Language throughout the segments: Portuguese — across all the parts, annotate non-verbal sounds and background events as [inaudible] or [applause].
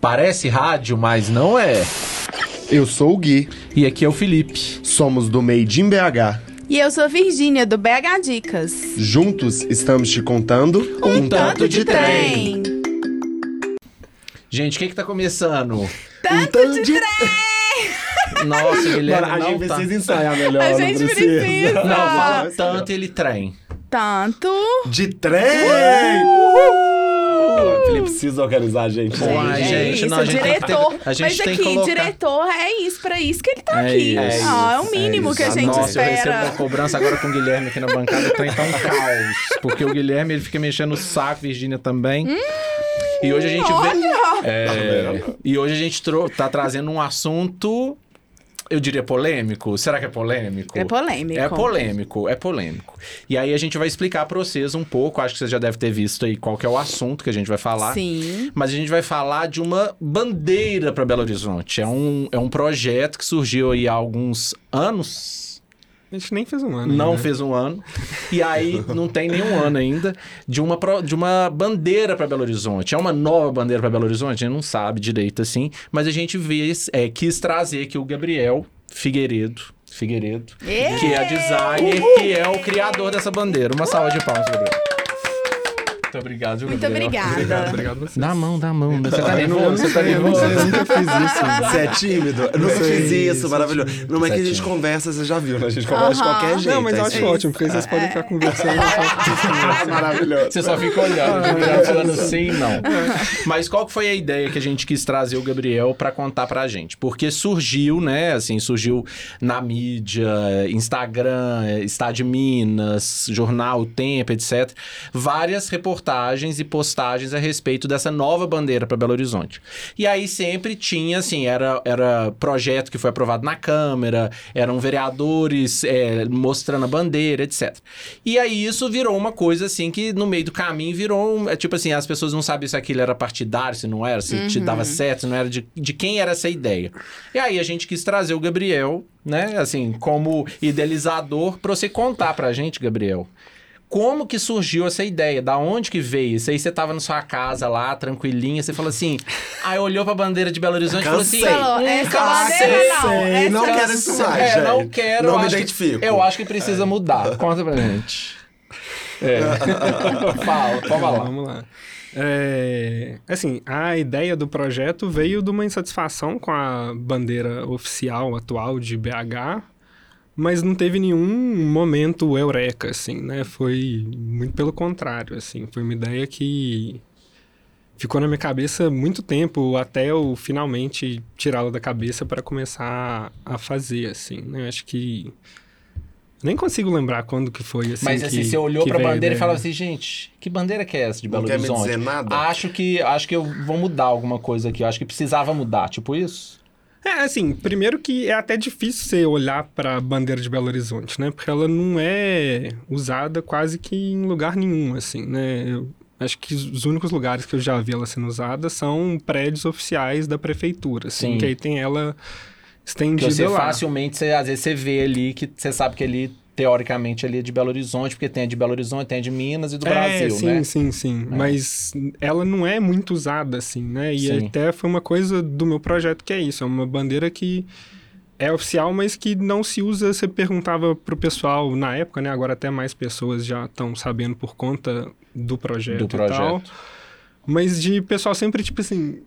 Parece rádio, mas não é. Eu sou o Gui, E aqui é o Felipe. somos do Made in BH. E eu sou a Virgínia, do BH Dicas. Juntos estamos te contando Um tanto de trem. Gente, o que que tá começando? Tanto de trem! [laughs] Nossa, Guilherme Mano, a não gente tá... precisa ensaiar melhor, A não gente precisa. precisa. Não, fala tanto ele trem. Tanto. De trem! O Felipe precisa organizar a gente. né? Uai, é gente, isso, não, a gente tem diretor. a gente Mas tem aqui, colocar- diretor, é isso, pra isso que ele tá É aqui. isso, Ah, é o é mínimo isso. que a gente Nossa, eu recebo uma espera. cobrança agora com o Guilherme aqui na bancada, o trem tá um caos. Porque o Guilherme, ele fica mexendo no saco, Virgínia também. e hoje a gente vê... É, e hoje a gente tá trazendo um assunto... Eu diria polêmico? Será que é polêmico? É polêmico. É polêmico, é polêmico. E aí a gente vai explicar pra vocês um pouco, acho que vocês já devem ter visto aí qual que é o assunto que a gente vai falar. Sim. Mas a gente vai falar de uma bandeira para Belo Horizonte. É um, é um projeto que surgiu aí há alguns anos. A gente nem fez um ano. Não né? fez um ano. E aí não tem nenhum ano ainda de uma, de uma bandeira para Belo Horizonte. É uma nova bandeira para Belo Horizonte? A gente não sabe direito assim. Mas a gente vê, é, quis trazer aqui o Gabriel Figueiredo. Figueiredo, Ê! que é designer, que é o criador dessa bandeira. Uma salva de palmas, Gabriel. Muito obrigado, Muito Gabriel? Obrigado, obrigada. obrigado a você. Dá a mão, dá a mão. Você tá Eu não- nervoso? Você tá eu não nervoso? eu nunca fiz isso. [laughs] Você é tímido? Eu nunca fiz isso, maravilhoso. Não, mas que é a gente conversa, você já viu, né? A gente conversa de qualquer jeito. Não, mas eu é acho isso. ótimo, porque aí vocês podem ficar conversando. só- [laughs] Maravilhoso. Você só fica olhando, Gabriel falando sim, não. Mas qual que foi a ideia que a gente quis trazer o Gabriel pra contar pra gente? Porque surgiu, né, assim, surgiu na mídia, Instagram, Estado de Minas, Jornal O Tempo, etc. Várias reportagens e postagens a respeito dessa nova bandeira pra Belo Horizonte. E aí sempre tinha, assim, era, era projeto que foi aprovado na Câmara, eram vereadores é, mostrando a bandeira, etc. E aí isso virou uma coisa assim que no meio do caminho virou um, é, tipo assim, as pessoas não sabiam se aquilo era partidário, se não era, se te dava certo, se não era de, de quem era essa ideia. E aí a gente quis trazer o Gabriel, né, assim, como idealizador para você contar pra gente, Gabriel. Como que surgiu essa ideia? Da onde que veio? Isso aí você tava na sua casa lá, tranquilinha, você falou assim. Aí olhou pra bandeira de Belo Horizonte e falou assim. Falou, "Hum, essa cansei." bandeira não. Sei, essa não quero isso mais, É, não quero. Não eu me acho que- identifico. eu acho que precisa mudar. [laughs] Conta pra gente. É. [laughs] Fala, pode falar. Vamos lá. É, assim, a ideia do projeto veio de uma insatisfação com a bandeira oficial atual de BH, mas não teve nenhum momento eureka, assim, né? Foi muito pelo contrário, assim. Foi uma ideia que ficou na minha cabeça há muito tempo, até eu finalmente tirá-la da cabeça para começar a fazer, assim, né? Acho que... Nem consigo lembrar quando que foi, assim, Mas assim, que- você olhou veio a bandeira e falava assim, gente, que bandeira que é essa de Não Belo quer me Horizonte? dizer nada? Acho que, acho que eu vou mudar alguma coisa aqui. Eu acho que precisava mudar, tipo isso? É, assim, primeiro que é até difícil você olhar para a bandeira de Belo Horizonte, né? Porque ela não é usada quase que em lugar nenhum, assim, né? Eu acho que os únicos lugares que eu já vi ela sendo usada são prédios oficiais da prefeitura, assim, Sim. que aí tem ela Que estendida você lá. facilmente, você, às vezes você vê ali que você sabe que ali, teoricamente, ali é de Belo Horizonte, porque tem a de Belo Horizonte, tem a de Minas e do é, Brasil, sim, né? sim, sim. Mas ela não é muito usada, assim, né? E Sim. até foi uma coisa do meu projeto que é isso. É uma bandeira que é oficial, mas que não se usa. Você perguntava pro pessoal na época, né? Agora até mais pessoas já estão sabendo por conta do projeto, Do e tal. projeto. Mas de pessoal sempre, tipo assim...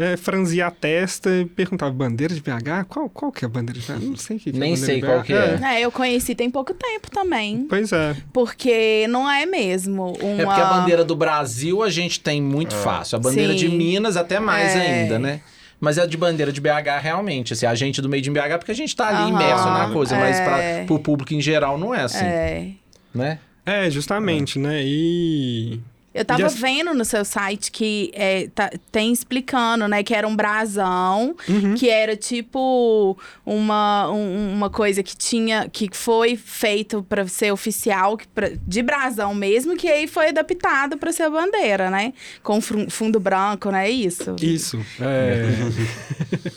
É, franzia a testa e perguntava, bandeira de BH? Qual, qual que é a bandeira de BH? Não sei o que, que Nem é a bandeira sei de qual BH. que é. É, eu conheci tem pouco tempo também. Pois é. Porque não é mesmo uma... É porque a bandeira do Brasil a gente tem muito fácil. A bandeira de Sim. Minas até mais É. ainda, né? Mas a de bandeira de BH realmente, assim, a gente do meio de BH porque a gente tá ali Aham. imerso na coisa, mas É. para pro público em geral não é assim, É. né? É, justamente, né? E... Eu tava as- vendo no seu site que é, tá- tem explicando, né, que era um brasão, Uhum. que era tipo uma, um- uma coisa que tinha, que foi feito pra ser oficial, que pra- de brasão mesmo, que aí foi adaptado pra ser a bandeira, né? Com fundo branco, não é isso? Isso. É...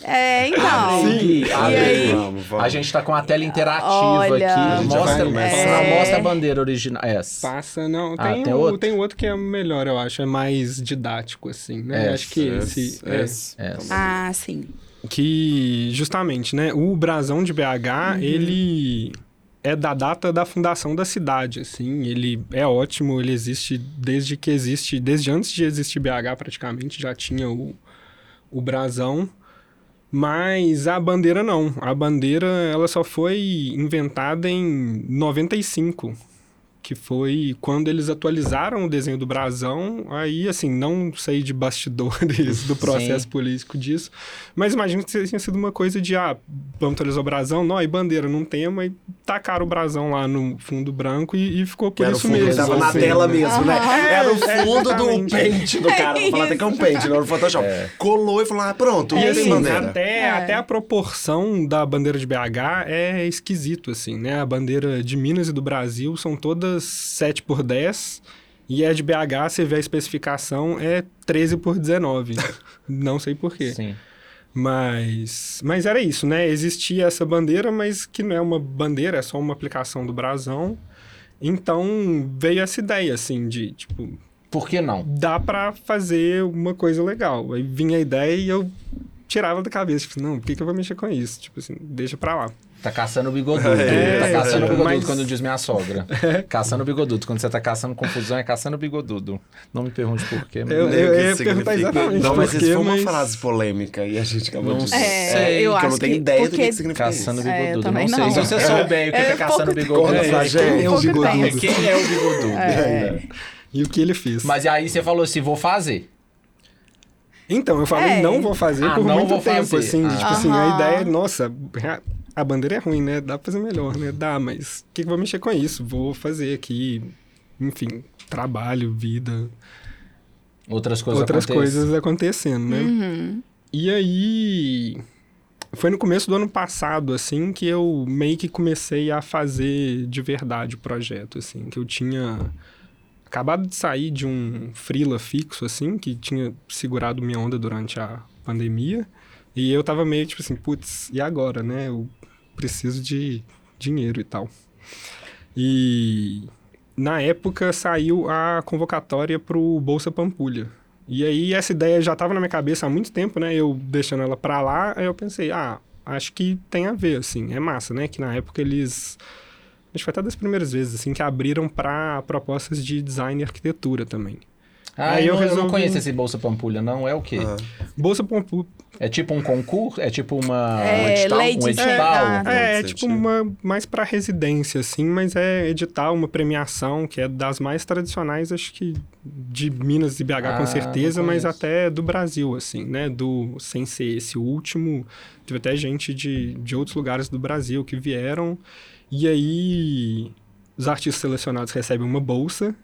É, então. [laughs] Sim. E aí? Vamos, vamos. A gente tá com a tela interativa Olha. aqui. Mostra, É. mostra a bandeira original. Essa. Passa, não. Ah, Tem, tem o, outro? tem outro que é melhor, eu acho. É mais didático, assim, né? É, acho que esse... é. É. Ah, sim. que justamente, né, o brasão de BH, ele é da data da fundação da cidade, assim, ele é ótimo, ele existe desde que existe, desde antes de existir BH praticamente, já tinha o, o brasão, mas a bandeira não, a bandeira ela só foi inventada em 95, que foi quando eles atualizaram o desenho do brasão, aí, assim, não sei de bastidores do [laughs] processo Sim. político disso, mas imagino que tenha sido uma coisa de, ah, vamos atualizar o brasão, não, e bandeira não tema, e tacaram o brasão lá no fundo branco e, e ficou por era o isso fundo, mesmo. tava na assim, tela né? mesmo, né? Aham. Era o É, fundo do exatamente. pente do cara. Vou falar até que é um [laughs] pente, não no Photoshop. Colou e falou, ah, pronto, E tem assim, bandeira. até, É. até a proporção da bandeira de BH é esquisito, assim, né? A bandeira de Minas e do Brasil são todas 7 por 10 e a de BH, você vê a especificação, é 13 por 19. [laughs] Não sei por quê. Sim. Mas, mas era isso, né? Existia essa bandeira, mas que não é uma bandeira, é só uma aplicação do brasão. Então veio essa ideia, assim, de, tipo, Por que não? dá pra fazer uma coisa legal. Aí vinha a ideia e eu tirava da cabeça, tipo, não, por que, que eu vou mexer com isso? Tipo assim, deixa pra lá. Tá caçando o bigodudo. É, tá caçando o bigodudo mas- quando diz minha sogra. Caçando o bigodudo. Quando você tá caçando confusão, é caçando o bigodudo. Não me pergunte por quê. mas- Eu- que eu ia perguntar significa. exatamente Não, mas isso foi uma mas- frase polêmica e a gente acabou Não de sei, É, eu que acho eu não tenho que ideia do que, porque- significa Caçando o. É, eu bigodudo. também não sei. não. Se você souber o que é, É, caçando o bigodudo, Quem é o bigodudo? É quem é o bigodudo. É. E o que ele fez? Mas aí você falou assim, vou fazer. Então, eu falei, É. não vou fazer Ah, por não muito vou tempo, fazer. assim. Ah. Tipo assim, a ideia é, nossa, a bandeira é ruim, né? Dá pra fazer melhor, né? Dá, mas o que, que eu vou mexer com isso? Vou fazer aqui, enfim, trabalho, vida, Outras coisas outras acontecem. coisas acontecendo, né? Uhum. E aí. Foi no começo do ano passado, assim, que eu meio que comecei a fazer de verdade o projeto, assim, que eu tinha acabado de sair de um freela fixo, assim, que tinha segurado minha onda durante a pandemia, e eu tava meio tipo assim, putz, e agora, né? Eu preciso de dinheiro e tal. E na época saiu a convocatória pro Bolsa Pampulha. E aí essa ideia já estava na minha cabeça há muito tempo, né? Eu deixando ela pra lá, aí eu pensei, ah, acho que tem a ver, assim, é massa, né? Que na época eles acho que foi até das primeiras vezes assim que abriram para propostas de design e arquitetura também. Ah, Aí eu, eu não, eu não resolvi- conheço esse Bolsa Pampulha, não. É o quê? Ah. Bolsa Pampulha É tipo um concurso? É tipo uma... É, um edital? lei de um edital? É, é você tipo uma mais para residência assim, mas é edital, uma premiação que é das mais tradicionais, acho que de Minas e BH Ah, com certeza, mas até do Brasil assim, né? Do sem ser esse último, teve até gente de, de outros lugares do Brasil que vieram e aí os artistas selecionados recebem uma bolsa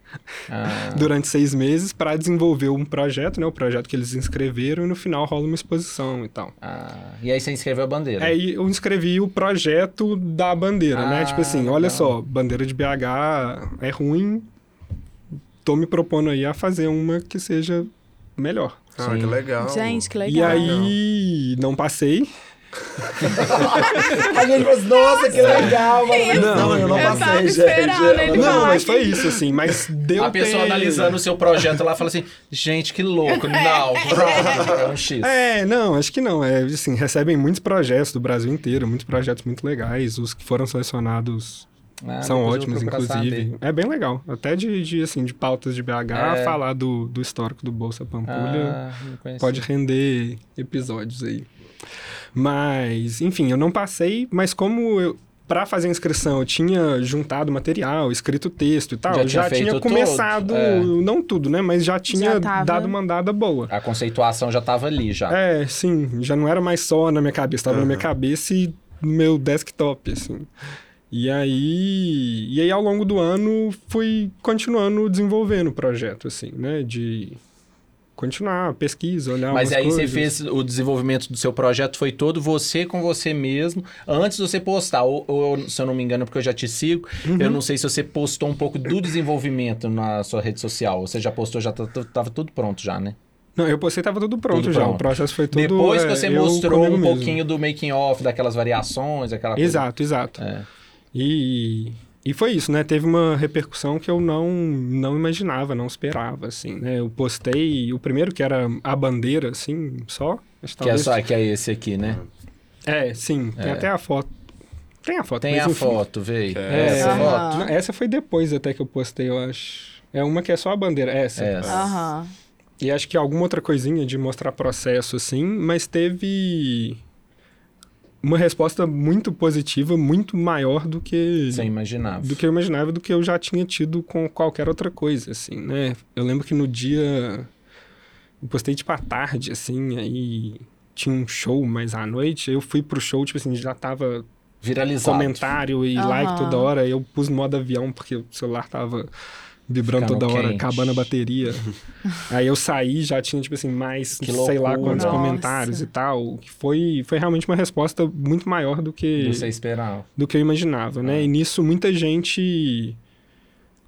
Ah, [laughs] durante seis meses para desenvolver um projeto, né? O projeto que eles inscreveram e no final rola uma exposição e tal. ah, e aí você inscreveu a bandeira. Aí eu inscrevi o projeto da bandeira, Ah, né? Tipo assim, legal. olha só, bandeira de BH é ruim, tô me propondo aí a fazer uma que seja melhor. Ah, Sim. que legal. Gente, que E legal. aí, não passei. A gente falou assim, nossa, que legal. mano. Não, Não, eu não eu passei, gente. ele Não, mas foi isso, assim, mas deu a pessoa ter- analisando o seu projeto lá fala assim: gente, que louco. [laughs] Não, pronto, é um X. É, não, acho que não. É, assim, recebem muitos projetos do Brasil inteiro, muitos projetos muito legais. Os que foram selecionados Ah, são ótimos, inclusive. saber. É bem legal. Até de, de, assim, de pautas de BH, É. falar do, do histórico do Bolsa Pampulha Ah, pode render episódios aí. Mas, enfim, eu não passei, mas como eu. Pra fazer a inscrição, eu tinha juntado material, escrito texto e tal. Já Já, tinha feito tinha começado, é. não tudo, né? Mas já tinha tava- dado uma andada boa. A conceituação já tava ali, já. É, sim, já não era mais só na minha cabeça, estava na minha cabeça e no meu desktop, assim. E aí, e aí ao longo do ano fui continuando desenvolvendo o projeto, assim, né, de continuar a pesquisa, olhar Mas aí você coisas. fez o desenvolvimento do seu projeto, foi todo você com você mesmo, antes de você postar. Ou, ou, se eu não me engano, porque eu já te sigo, Uhum. eu não sei se você postou um pouco do desenvolvimento na sua rede social. Você já postou, já tá- tá- tava tudo pronto já, né? Não, eu postei tava tudo pronto Tudo já, pronto. o processo foi tudo Depois que é, você eu mostrou um mesmo. pouquinho do making off, daquelas variações, aquela coisa. Exato, exato. É. E, E foi isso, né? Teve uma repercussão que eu não, não imaginava, não esperava, assim, né? Eu postei o primeiro, que era a bandeira, assim, só. Acho Que é, só, que é esse aqui, né? É, sim. Tem É. até a foto. Tem a foto. Tem mas a enfim. foto, veio. É. Essa Aham. foto. Não, essa foi depois até que eu postei, eu acho. É uma que é só a bandeira, essa. Essa. Aham. E acho que alguma outra coisinha de mostrar processo, assim, mas teve uma resposta muito positiva, muito maior do que Você imaginava. do que eu imaginava, do que eu já tinha tido com qualquer outra coisa, assim, né? Eu lembro que no dia eu postei tipo à tarde, assim, aí tinha um show mais à noite, eu fui pro show, tipo assim, já tava Viralizado. comentário e Aham. like toda hora. Eu pus no modo avião porque o celular tava vibrando toda hora, quente. acabando a bateria. [laughs] Aí eu saí, já tinha, tipo assim, mais Que sei lá loucura. quantos Nossa. comentários e tal. Que Foi, foi realmente uma resposta muito maior do que, Você esperava. do que eu imaginava, né? Ah. E nisso muita gente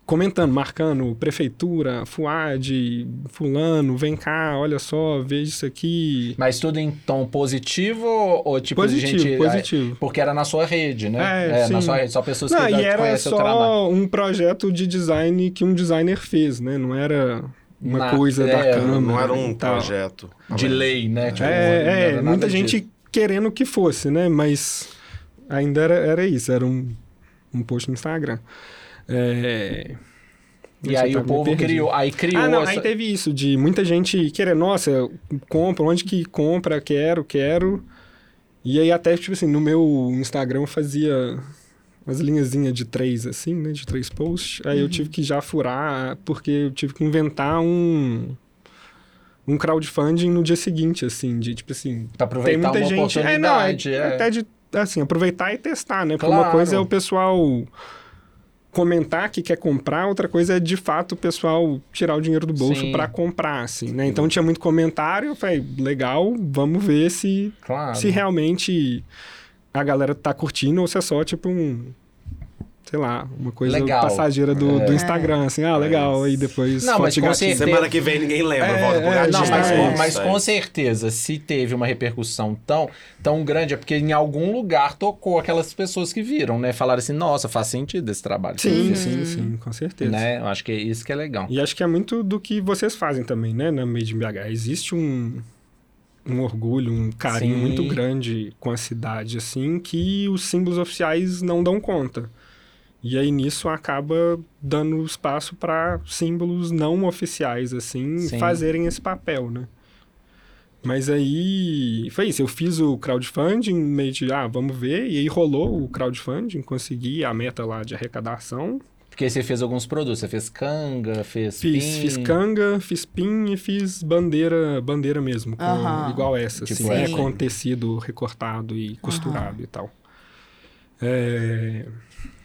comentando, marcando prefeitura, FUAD, fulano, vem cá, olha só, veja isso aqui. Mas tudo em tom positivo ou, tipo de positivo, gente. positivo. Porque era na sua rede, né? É, na sim. sua rede, só pessoas Não, que e era conhecem o trabalho. só um projeto de design que um designer fez, né? Não era uma Na- coisa é, da câmera. Não era um tal. projeto. De lei, né? Tipo, não É, é, muita disso. gente querendo que fosse, né? Mas ainda era, era isso, era um, um post no Instagram. É... E aí eu o povo criou. Aí criou. Ah, não, essa... aí teve isso, de muita gente querer, nossa, compra, onde que compra, quero, quero. E aí até, tipo assim, no meu Instagram eu fazia umas linhazinhas de três, assim, né, de três posts. Aí eu tive que já furar, porque eu tive que inventar um um crowdfunding no dia seguinte, assim, de tipo assim, Pra aproveitar tem muita gente. É, não, é, é. até de assim, aproveitar e testar, né? Porque Claro. uma coisa é o pessoal comentar que quer comprar, outra coisa é de fato o pessoal tirar o dinheiro do bolso pra comprar, assim, né? Então tinha muito comentário, eu falei, legal, vamos ver se Claro. se realmente a galera tá curtindo ou se é só tipo um sei lá, uma coisa Legal. passageira do, É. do Instagram, assim, ah, legal, É. aí depois Não, mas com gatinho. certeza- Semana que vem ninguém lembra, É, volta pro é, gatinho. Não, mas, É, com- mas com certeza, se teve uma repercussão tão, tão grande, é porque em algum lugar tocou aquelas pessoas que viram, né? Falaram assim, nossa, faz sentido esse trabalho. Sim, você fez", sim, sim, com certeza. Né? Eu acho que é isso que é legal. E acho que é muito do que vocês fazem também, né, na Made in BH. Existe um, um orgulho, um carinho Sim. muito grande com a cidade, assim, que os símbolos oficiais não dão conta. E aí nisso acaba dando espaço para símbolos não oficiais, assim, Sim. fazerem esse papel, né? Mas aí foi isso, eu fiz o crowdfunding, meio de, ah, vamos ver, e aí rolou o crowdfunding, consegui a meta lá de arrecadação, Porque você fez alguns produtos, você fez canga, fez Fiz, pin. fiz canga, fiz pin e fiz bandeira, bandeira mesmo, com- igual essa, Tipo assim, essa. com tecido recortado e costurado e tal. É,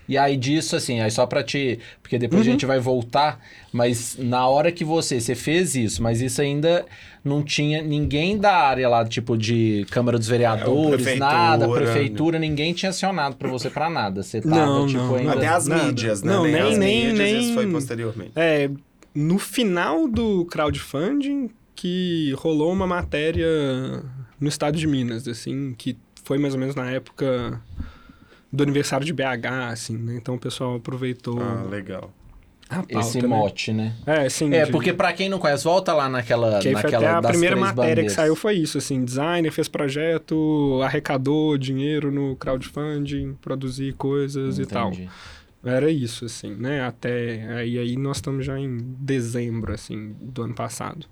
E aí disso, assim, aí só pra te... Porque depois Uhum. a gente vai voltar, mas na hora que você, você fez isso, mas isso ainda não tinha ninguém da área lá, tipo de Câmara dos Vereadores, prefeitura, nada, né? prefeitura, ninguém tinha acionado pra você pra nada. Você tava, Não, tipo, não, ainda... Até as Nada. mídias, né? Não, nem- as nem- mídias, nem- isso foi posteriormente. é, no final do crowdfunding que rolou uma matéria no estado de Minas, assim, que foi mais ou menos na época do aniversário de BH, assim, né? Então o pessoal aproveitou Ah, legal. a pauta, Esse né? mote, né? É, sim. É, de- porque pra quem não conhece, volta lá naquela, Que naquela até a das primeira matéria bandeiras. que saiu foi isso, assim, designer fez projeto, arrecadou dinheiro no crowdfunding, produzir coisas e tal. Entendi. Era isso, assim, né? Até aí, aí nós estamos já em dezembro, assim, do ano passado.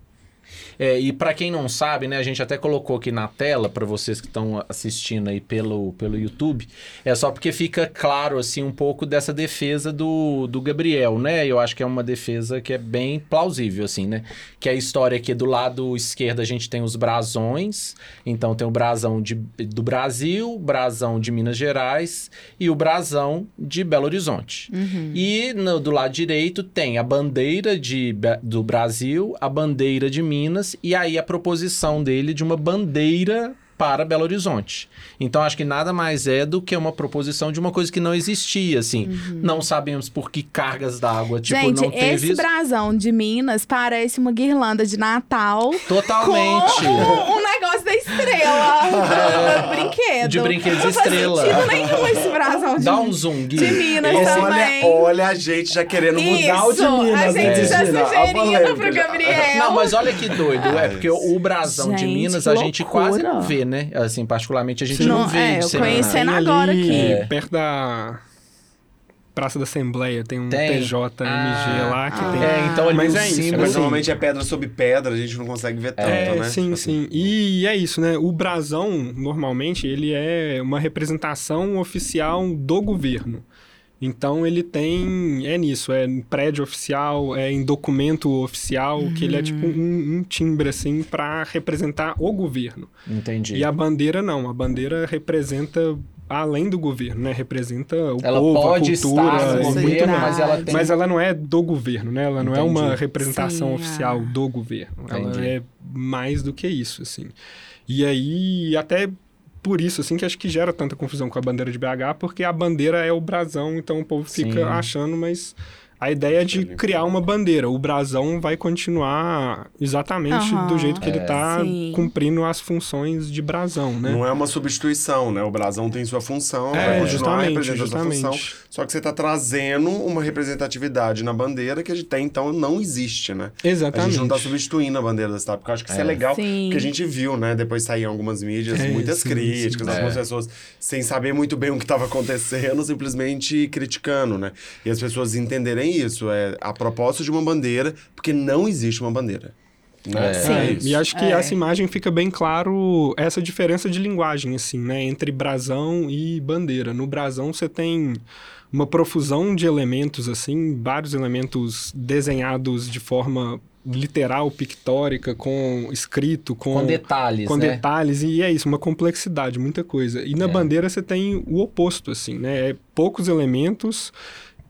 É, e pra quem não sabe, né, a gente até colocou aqui na tela pra vocês que estão assistindo aí pelo, pelo YouTube, é só porque fica claro assim um pouco dessa defesa do, do Gabriel, né? Eu acho que é uma defesa que é bem plausível assim, né? Que a história aqui do lado esquerdo a gente tem os brasões, então tem o brasão de, do Brasil, brasão de Minas Gerais e o brasão de Belo Horizonte. E no- do lado direito tem a bandeira de, do Brasil, a bandeira de Minas e aí a proposição dele de uma bandeira para Belo Horizonte. Então acho que nada mais é do que uma proposição de uma coisa que não existia, assim. Não sabemos por que cargas d'água, tipo, Gente, não teve esse isso. brasão de Minas parece uma guirlanda de Natal. Totalmente. Com um, um negócio da estrela. [laughs] Brinquedo. De brinquedos Não faz estrela. nenhum esse brasão de, Dá um zoom, Gui. de Minas Esse- também. Olha, olha a gente já querendo mudar o de Isso, Minas. a gente né, já? A sugerindo pro. Gabriel. Não, mas olha que doido. É porque o brasão de Gente, Minas que a gente quase não vê, né? Assim, particularmente a gente não, Não, vê. é, eu Sendo ali, agora aqui. É. perto da Praça da Assembleia, tem um Tem. TJMG Ah. lá que Ah. tem. É, então ali Mas é isso, símbolo- Mas assim, normalmente é pedra sobre pedra, a gente não consegue ver tanto, É, né? sim, Assim. sim. E é isso, né? O brasão, normalmente, ele é uma representação oficial do governo. Então ele tem. É nisso, é em prédio oficial, é em documento oficial, que ele é tipo um, um timbre, assim, para representar o governo. Entendi. E a bandeira não, a bandeira representa além do governo, né? Representa o Ela povo, pode a cultura. estar no Sim. muito governo, mais. mas ela tem... Mas ela não é do governo, né? Ela não é uma Entendi. representação Sim, oficial ah. do governo. Ela Entendi. é mais do que isso, assim. E aí, até por isso, assim, que acho que gera tanta confusão com a bandeira de BH, porque a bandeira é o brasão, então o povo fica Sim. achando, mas a ideia é de criar uma bandeira. O brasão vai continuar exatamente Aham. do jeito que ele está Sim. cumprindo as funções de brasão, né? Não é uma substituição, né? O brasão tem sua função, É, vai continuar justamente, representando sua função. Só que você está trazendo uma representatividade na bandeira que até então não existe, né? A Exatamente. gente não tá substituindo a bandeira da cidade, porque eu acho que isso é É. legal. Sim. Porque a gente viu, né? Depois saíam algumas mídias, É, muitas sim, críticas, sim. algumas É. pessoas sem saber muito bem o que estava acontecendo, simplesmente criticando, né? E as pessoas entenderem isso, é a propósito de uma bandeira, porque não existe uma bandeira. Né? É. Sim. É isso. e acho que É. essa imagem fica bem claro essa diferença de linguagem, assim, né? Entre brasão e bandeira. No brasão você tem uma profusão de elementos, assim, vários elementos desenhados de forma literal, pictórica, com escrito, com, Com detalhes, com né? detalhes, e é isso, uma complexidade, muita coisa. E na É. bandeira você tem o oposto, assim, né? É poucos elementos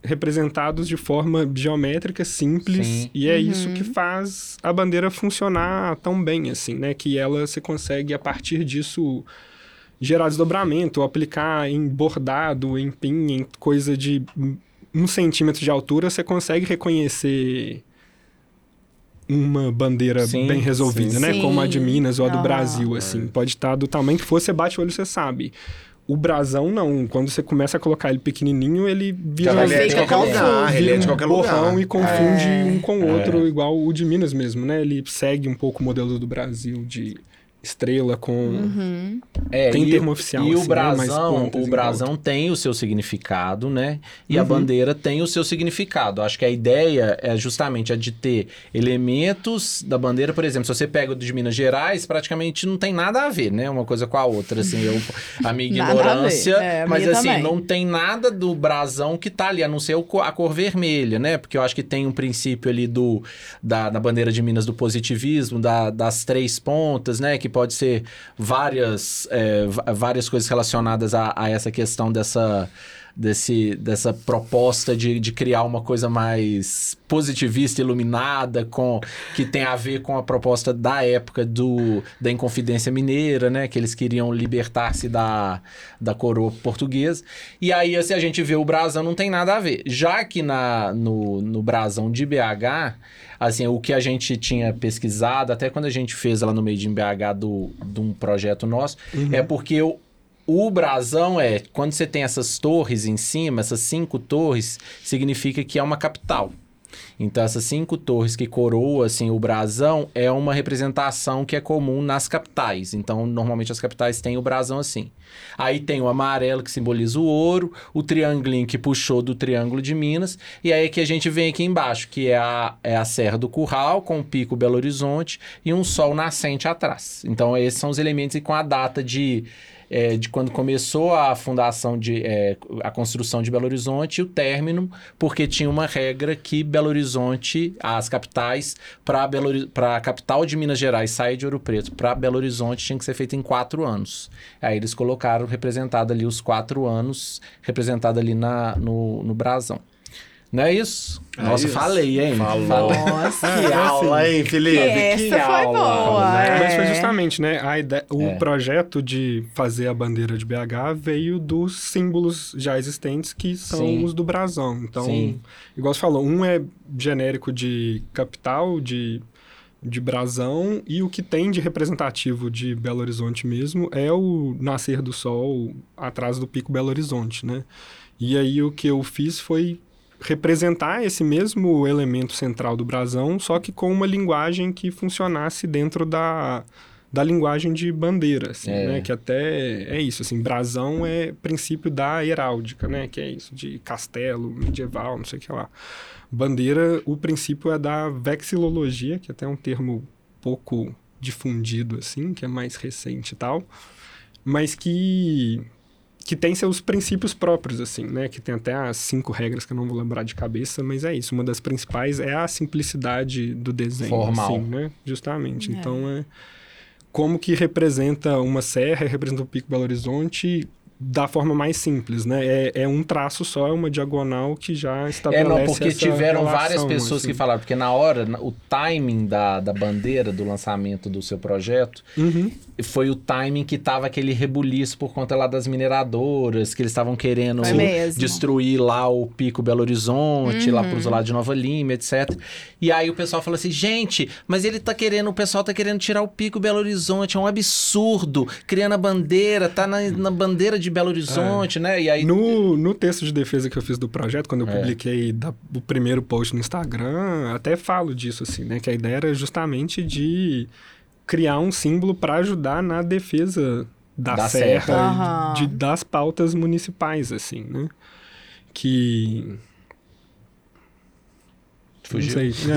representados de forma geométrica simples Sim. e é isso que faz a bandeira funcionar tão bem assim, né? Que ela você consegue a partir disso gerar desdobramento, ou aplicar em bordado, em pin, em coisa de um centímetro de altura, você consegue reconhecer uma bandeira Sim, bem resolvida, sim, né? sim. Como a de Minas ou a do. Brasil, assim. Pode estar do tamanho que for, você bate o olho, você sabe. O brasão, não. Quando você começa a colocar ele pequenininho, ele vira... Já ele é de qualquer lugar, ele é de um qualquer borrão lugar. e confunde É. um com o outro, igual o de Minas mesmo, né? Ele segue um pouco o modelo do Brasil de estrela com... Uhum. É, Tem e, termo oficial, E assim, o né? brasão, Mas pontas o brasão tem o seu significado, né? E a Uhum. bandeira tem o seu significado. Acho que a ideia é justamente a de ter elementos da bandeira, por exemplo, se você pega o de Minas Gerais, praticamente não tem nada a ver, né? Uma coisa com a outra, assim, eu, a minha [laughs] Nada a ignorância, É, a mas minha assim, também. não tem nada do brasão que tá ali, a não ser o a cor vermelha, né? Porque eu acho que tem um princípio ali do da, da bandeira de Minas do positivismo, da- das três pontas, né? Que pode ser várias, é, várias coisas relacionadas a, a essa questão dessa, desse, dessa proposta de, de criar uma coisa mais positivista, iluminada, com que tem a ver com a proposta da época do, da Inconfidência Mineira, né? Que eles queriam libertar-se da, da coroa portuguesa. E aí, assim, a gente vê o brasão, não tem nada a ver. Já que na, no, no brasão de BH, assim, o que a gente tinha pesquisado, até quando a gente fez lá no Made in BH do, de um projeto nosso, é porque o, o brasão é, quando você tem essas torres em cima, essas cinco torres, significa que é uma capital. Então, essas cinco torres que coroam assim, o brasão é uma representação que é comum nas capitais. Então, normalmente as capitais têm o brasão assim. Aí tem o amarelo que simboliza o ouro, o triangulinho que puxou do Triângulo de Minas, e aí que a gente vem aqui embaixo, que é a, é a Serra do Curral, com o Pico Belo Horizonte e um sol nascente atrás. Então, esses são os elementos e com a data de é, de quando começou a fundação de é, a construção de Belo Horizonte e o término, porque tinha uma regra que Belo Horizonte, as capitais, para a capital de Minas Gerais sair de Ouro Preto para Belo Horizonte tinha que ser feito em quatro anos. Aí eles colocaram representado ali os quatro anos, representado ali na, no, no brasão. Não é isso? É Nossa, isso. falei, hein? Falou. Nossa. Que aula, hein, Felipe? Essa que foi aula. boa. né? Mas foi É. justamente, né? A ideia, o É. projeto de fazer a bandeira de BH veio dos símbolos já existentes que são Sim. os do brasão. Então, Sim. igual você falou, um é genérico de capital, de de brasão e o que tem de representativo de Belo Horizonte mesmo é o nascer do sol atrás do Pico Belo Horizonte, né? E aí o que eu fiz foi representar esse mesmo elemento central do brasão, só que com uma linguagem que funcionasse dentro da, da linguagem de bandeira, assim, É. né? Que até é isso, assim, brasão é princípio da heráldica, né? Que é isso, de castelo, medieval, não sei o que lá. Bandeira, o princípio é da vexilologia, que até é um termo pouco difundido, assim, que é mais recente e tal, mas que que tem seus princípios próprios, assim, né? Que tem até as cinco regras que eu não vou lembrar de cabeça, mas é isso. Uma das principais é a simplicidade do desenho, Formal. assim, né? Justamente. É. Então, é como que representa uma serra, representa o Pico Belo Horizonte da forma mais simples, né? É, é um traço só, é uma diagonal que já É, estabelece não, porque tiveram relação, várias pessoas assim. que falaram, porque na hora, o timing da, da bandeira, do lançamento do seu projeto, Uhum. foi o timing que tava aquele rebuliço por conta lá das mineradoras, que eles estavam querendo destruir lá o Pico Belo Horizonte, lá Uhum. pros lados de Nova Lima, etc. E aí o pessoal falou assim, gente, mas ele tá querendo, o pessoal tá querendo tirar o Pico Belo Horizonte, é um absurdo, criando a bandeira, tá na, na bandeira de Belo Horizonte, né? E aí... No, no texto de defesa que eu fiz do projeto, quando eu É. publiquei da- o primeiro post no Instagram, até falo disso, assim, né? Que a ideia era justamente de criar um símbolo para ajudar na defesa da, Da serra, serra. e de, das pautas municipais, assim, né? Que... Fugiu. Não sei. né?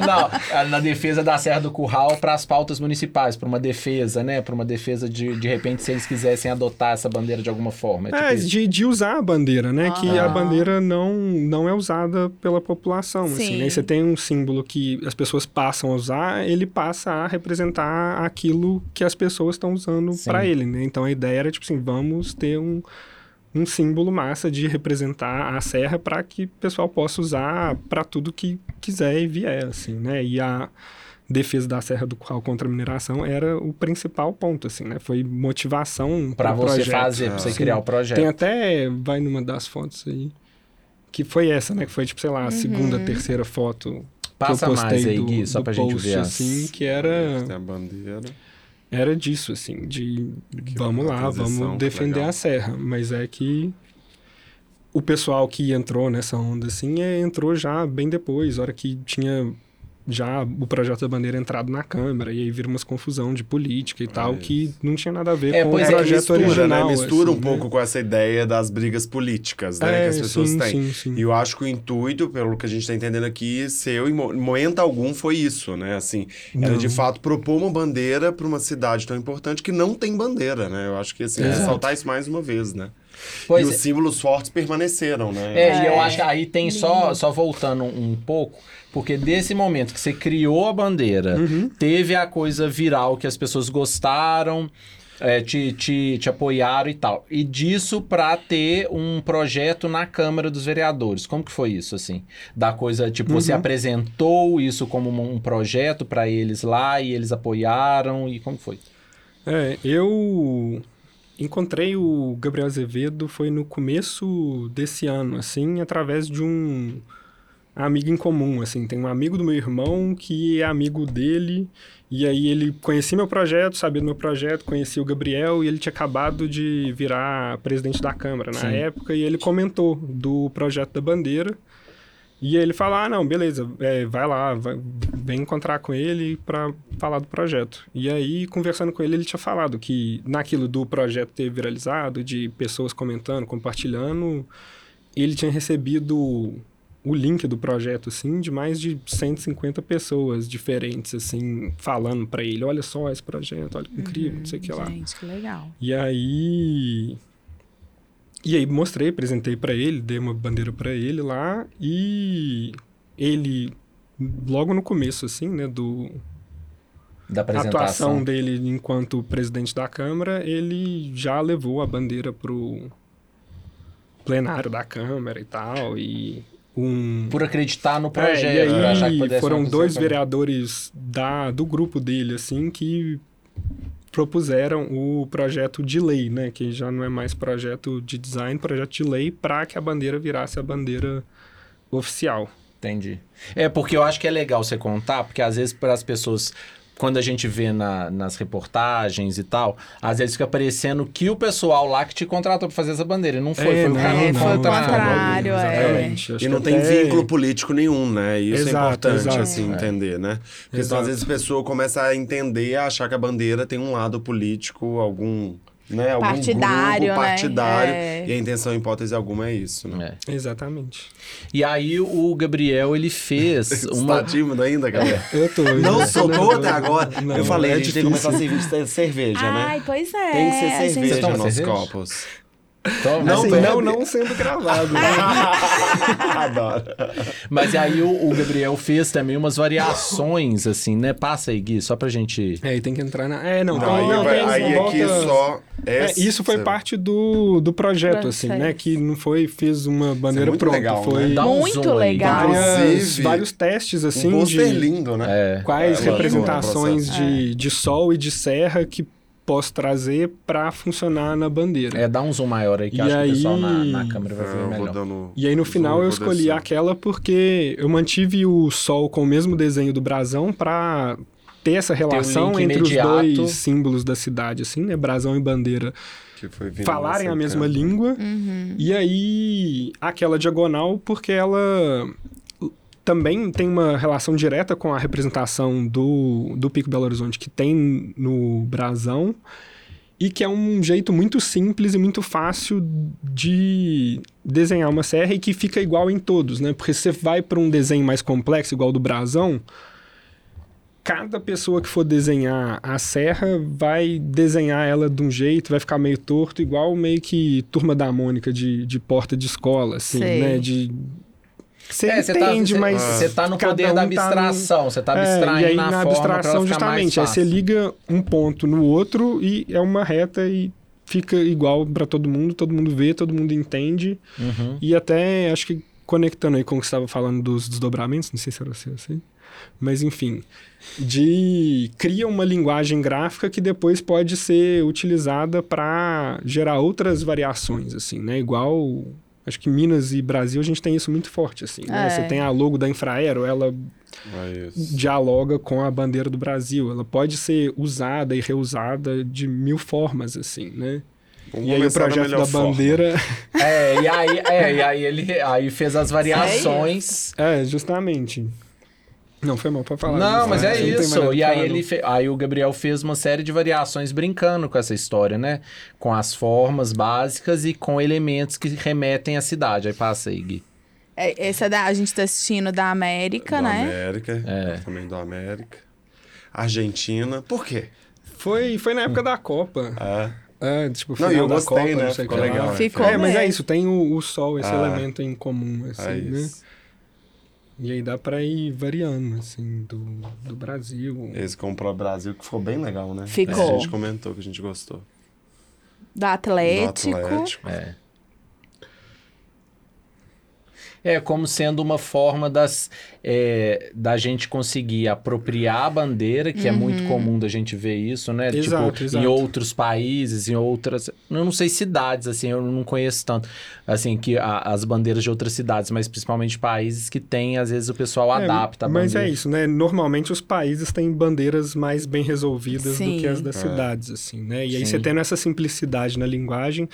[laughs] Não, na defesa da Serra do Curral para as pautas municipais, para uma defesa, né? Para uma defesa de, de repente, se eles quisessem adotar essa bandeira de alguma forma. É, tipo É, de, de usar a bandeira, né? Que a Aham. bandeira não, não é usada pela população. Assim, Sim. né? E você tem um símbolo que as pessoas passam a usar, ele passa a representar aquilo que as pessoas estão usando para ele, né? Então a ideia era, tipo assim, vamos ter um, um símbolo massa de representar a serra para que o pessoal possa usar para tudo que quiser e vier, assim, né? E a defesa da Serra do Curral contra a mineração era o principal ponto, assim, né? Foi motivação Para pro você projeto. fazer, para você criar o projeto. Tem até, vai numa das fotos aí, que foi essa, né? Que foi, tipo, sei lá, a segunda, terceira foto Passa que eu postei mais aí, do, Gui, só do pra gente post, ver as- assim, que era, Tem a bandeira. Era disso, assim, de Que vamos lá, vamos defender legal. a serra. Mas é que o pessoal que entrou nessa onda, assim, é, entrou já bem depois, hora que tinha já o projeto da bandeira entrado na Câmara, e aí vira umas confusão de política e tal, isso. que não tinha nada a ver É, com o é, projeto mistura, original. né? Mistura assim, um pouco né? com essa ideia das brigas políticas, né? É, que as pessoas sim, têm. sim, sim. E eu acho que o intuito, pelo que a gente está entendendo aqui, seu, em mo- momento algum, foi isso, né? Assim, era Não. de fato propor uma bandeira para uma cidade tão importante que não tem bandeira, né? Eu acho que, assim, ressaltar isso mais uma vez, né? Pois e os símbolos fortes permaneceram, né? É, e eu É. acho que aí tem só, só voltando um, pouco, porque desse momento que você criou a bandeira, teve a coisa viral que as pessoas gostaram, é, te, te, te apoiaram e tal. E disso pra ter um projeto na Câmara dos Vereadores. Como que foi isso, assim? Da coisa, tipo, você apresentou isso como um, um projeto pra eles lá e eles apoiaram, e como que foi? É, eu encontrei o Gabriel Azevedo foi no começo desse ano, assim, através de um amigo em comum, assim, tem um amigo do meu irmão que é amigo dele, e aí ele conhecia meu projeto, sabia do meu projeto, conhecia o Gabriel e ele tinha acabado de virar presidente da Câmara na Sim. época, e ele comentou do projeto da bandeira, e aí ele fala, ah, não, beleza, é, vai lá, vai- vem encontrar com ele para falar do projeto. E aí, conversando com ele, ele tinha falado que naquilo do projeto ter viralizado, de pessoas comentando, compartilhando, ele tinha recebido o link do projeto, assim, de mais de 150 pessoas diferentes, assim, falando para ele, olha só esse projeto, olha que incrível, não sei o que lá. Gente, que legal. E aí. E aí mostrei, apresentei pra ele, dei uma bandeira pra ele lá e ele logo no começo assim, né, do Da atuação dele enquanto presidente da Câmara, ele já levou a bandeira pro plenário da Câmara e tal e um Por acreditar no é, projeto, e achar que aí foram dois vereadores da, do grupo dele, assim, que propuseram o projeto de lei, né? Que já não é mais projeto de design, projeto de lei, para que a bandeira virasse a bandeira oficial. Entendi. É, porque eu acho que é legal você contar, porque às vezes para as pessoas, quando a gente vê na- nas reportagens e tal, às vezes fica parecendo que o pessoal lá que te contratou pra fazer essa bandeira. E não foi, É, foi o não, cara É, que foi o contrário, é. E não tem até- vínculo político nenhum, né? Isso Exato, é importante, exato. assim, É. entender, né? Porque senão, Exato. às vezes, a pessoa começa a entender, a achar que a bandeira tem um lado político, algum... Né? Algum Partidário, grupo né? partidário. É. E a intenção, em hipótese alguma, é isso, né? É. Exatamente. E aí o Gabriel, ele fez [laughs] Você uma... tá tímido ainda, galera? Eu tô. Não soltou até agora. Não, eu falei, é a gente tem que começar a servir cerveja, Ai, né? pois é. Tem que ser gente- cerveja nos cerveja? copos. Toma, Não, Assim, não, não sendo gravado. né? [laughs] Adoro. Mas aí o, o Gabriel fez também umas variações, assim, né? Passa aí, Gui, só pra gente... É, e tem que entrar na. É, não, Não, tem- aí, não, vai- aí volta- aqui só... É, isso foi parte do, do projeto, assim, processo. né? Que não foi, fez uma bandeira muito pronta. legal, foi né? Um Muito legal. várias, vários testes, assim, um de lindo, né? É. quais É, representações de, de sol e de serra que posso trazer pra funcionar na bandeira. É, dá um zoom maior aí, que E acho que o pessoal na, aí- na câmera vai É, ver melhor. dando E aí no final eu escolhi descendo. aquela porque eu mantive o sol com o mesmo desenho do brasão pra ter essa relação link entre imediato. os dois símbolos da cidade, assim, né? Brasão e bandeira Que foi vindo falarem a mesma câmera. língua. Uhum. E aí, aquela diagonal, porque ela também tem uma relação direta com a representação do, do Pico Belo Horizonte que tem no brasão e que é um jeito muito simples e muito fácil de desenhar uma serra e que fica igual em todos, né? Porque você vai para um desenho mais complexo, igual o do brasão, cada pessoa que for desenhar a serra vai desenhar ela de um jeito, vai ficar meio torto, igual meio que turma da Mônica de, de porta de escola, assim, Sei. né? De... Você É, tá, entende, cê- mas. Você tá no poder um da tá abstração, você tá É, abstraindo e aí, na, na abstração, justamente, aí você liga um ponto no outro e é uma reta e fica igual para todo mundo, todo mundo vê, todo mundo entende. Uhum. E até, acho que conectando aí com o que você estava falando dos desdobramentos, não sei se era assim, assim, mas enfim, de cria uma linguagem gráfica que depois pode ser utilizada para gerar outras variações, assim, né? Igual, acho que Minas e Brasil a gente tem isso muito forte, assim, né? É. Você tem a logo da Infraero, ela É dialoga com a bandeira do Brasil, ela pode ser usada e reusada de mil formas, assim, né? Vamos e aí o da projeto da forma. bandeira... É, e aí, é, e aí ele aí fez as [laughs] variações. É, justamente. Não, foi mal pra falar. Não, mas é mais isso. E aí ele fe... aí o Gabriel fez uma série de variações brincando com essa história, né? Com as formas básicas e com elementos que remetem à cidade. Aí passa aí, Gui. É, esse é da, a gente tá assistindo da América, do né? América, É. também do América. Argentina, por quê? Foi, foi na época da Copa. É. É, tipo, Não, final eu da gostei, Copa, né? não sei o Ficou legal. né? Ficou É, mas é isso, tem o, o sol, esse Ah. elemento em comum, assim, É né? isso. E aí dá pra ir variando, assim, do, do Brasil. Esse comprou o Brasil, que ficou bem legal, né? Ficou. A gente comentou que a gente gostou. Do Atlético. Do Atlético. É. É como sendo uma forma das, é, da gente conseguir apropriar a bandeira, que é muito comum da gente ver isso, né? Exato, tipo, exato. em outros países, em outras. Eu não sei cidades, assim, eu não conheço tanto. Assim, que a- as bandeiras de outras cidades, mas principalmente países que tem, às vezes o pessoal É, adapta a Mas bandeira. é isso, né? Normalmente os países têm bandeiras mais bem resolvidas Sim. do que as das É. cidades, assim, né? E aí Sim. você tendo essa simplicidade na linguagem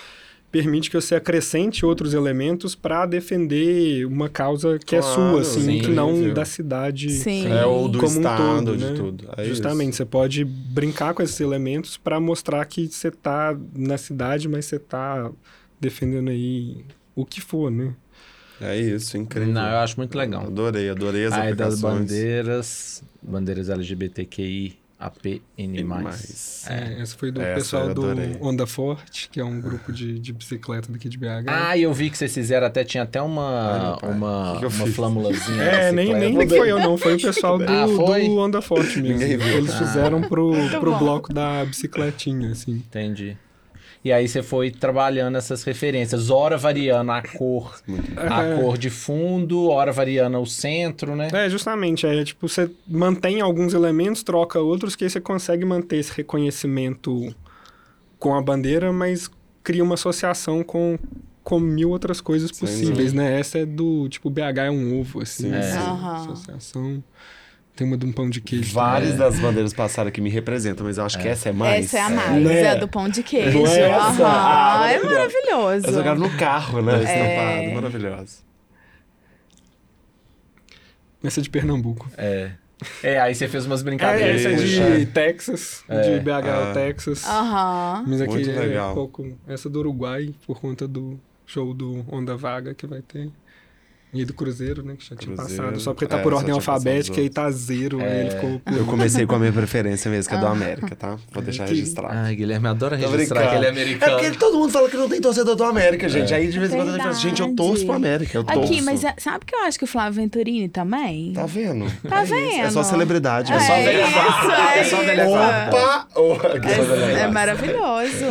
permite que você acrescente outros elementos para defender uma causa que é Claro, sua, assim, sim. que não Incrível. da cidade. Sim. É, ou do como um estado, todo, de né? tudo. É Justamente, isso. você pode brincar com esses elementos para mostrar que você tá na cidade, mas você tá defendendo aí o que for, né? É isso, incrível. Não, eu acho muito legal. Adorei, adorei as Aí das bandeiras, bandeiras LGBTQI, APN+. Mais. É, essa foi do Essa pessoal do. Onda Forte, que é um grupo de, de bicicleta daqui de BH. Ah, eu vi que vocês fizeram até, tinha até uma, pai. uma, Que que eu uma flâmulazinha. É, nem, nem foi eu não, foi o [laughs] pessoal do, Ah, foi? do Onda Forte mesmo. Ninguém viu. Eles Ah. fizeram pro, pro bom. bloco da bicicletinha, assim. Entendi. E aí você foi trabalhando essas referências, hora variando a cor, a É. cor de fundo, hora variando o centro, né? É, justamente, é tipo, você mantém alguns elementos, troca outros, que aí você consegue manter esse reconhecimento com a bandeira, mas cria uma associação com, como mil outras coisas Sim, possíveis, né? Essa é do, tipo, BH é um ovo, assim. Sim, essa sim. Aham. Associação. Tem uma de um pão de queijo. Várias É. das bandeiras passaram aqui me representam, mas eu acho que essa é mais. Essa é a mais, Né? é a do pão de queijo. Não é essa? Aham, Ah, é maravilhoso. Eu jogaram no carro, né? É. Estampado. Maravilhoso. Essa é de Pernambuco. É. É, aí você fez umas É, brincadeiras. essa é de Puxa. Texas, É. de BH Ah. ao Texas. Aham. Mas aqui Muito é legal. pouco. Essa do Uruguai, por conta do show do Onda Vaga que vai ter. E do Cruzeiro, né? Que já tinha Cruzeiro. passado. Só porque tá É, por ordem alfabética e tá zero. Aí ele ficou. Eu comecei com a minha preferência mesmo, que é do Ah. América, tá? Vou deixar Que- registrado. Ai, Guilherme adora registrar brincando. que ele é É americano. porque todo mundo fala que não tem torcedor do América, gente. Aí de vez em quando a gente fala assim, gente, eu torço pro América, eu torço. Aqui, mas é- sabe que eu acho que o Flávio Venturini também? Tá vendo? Tá É isso, É vendo? só celebridade. É, É só velha é É só velha. Opa! Oh, É, é maravilhoso.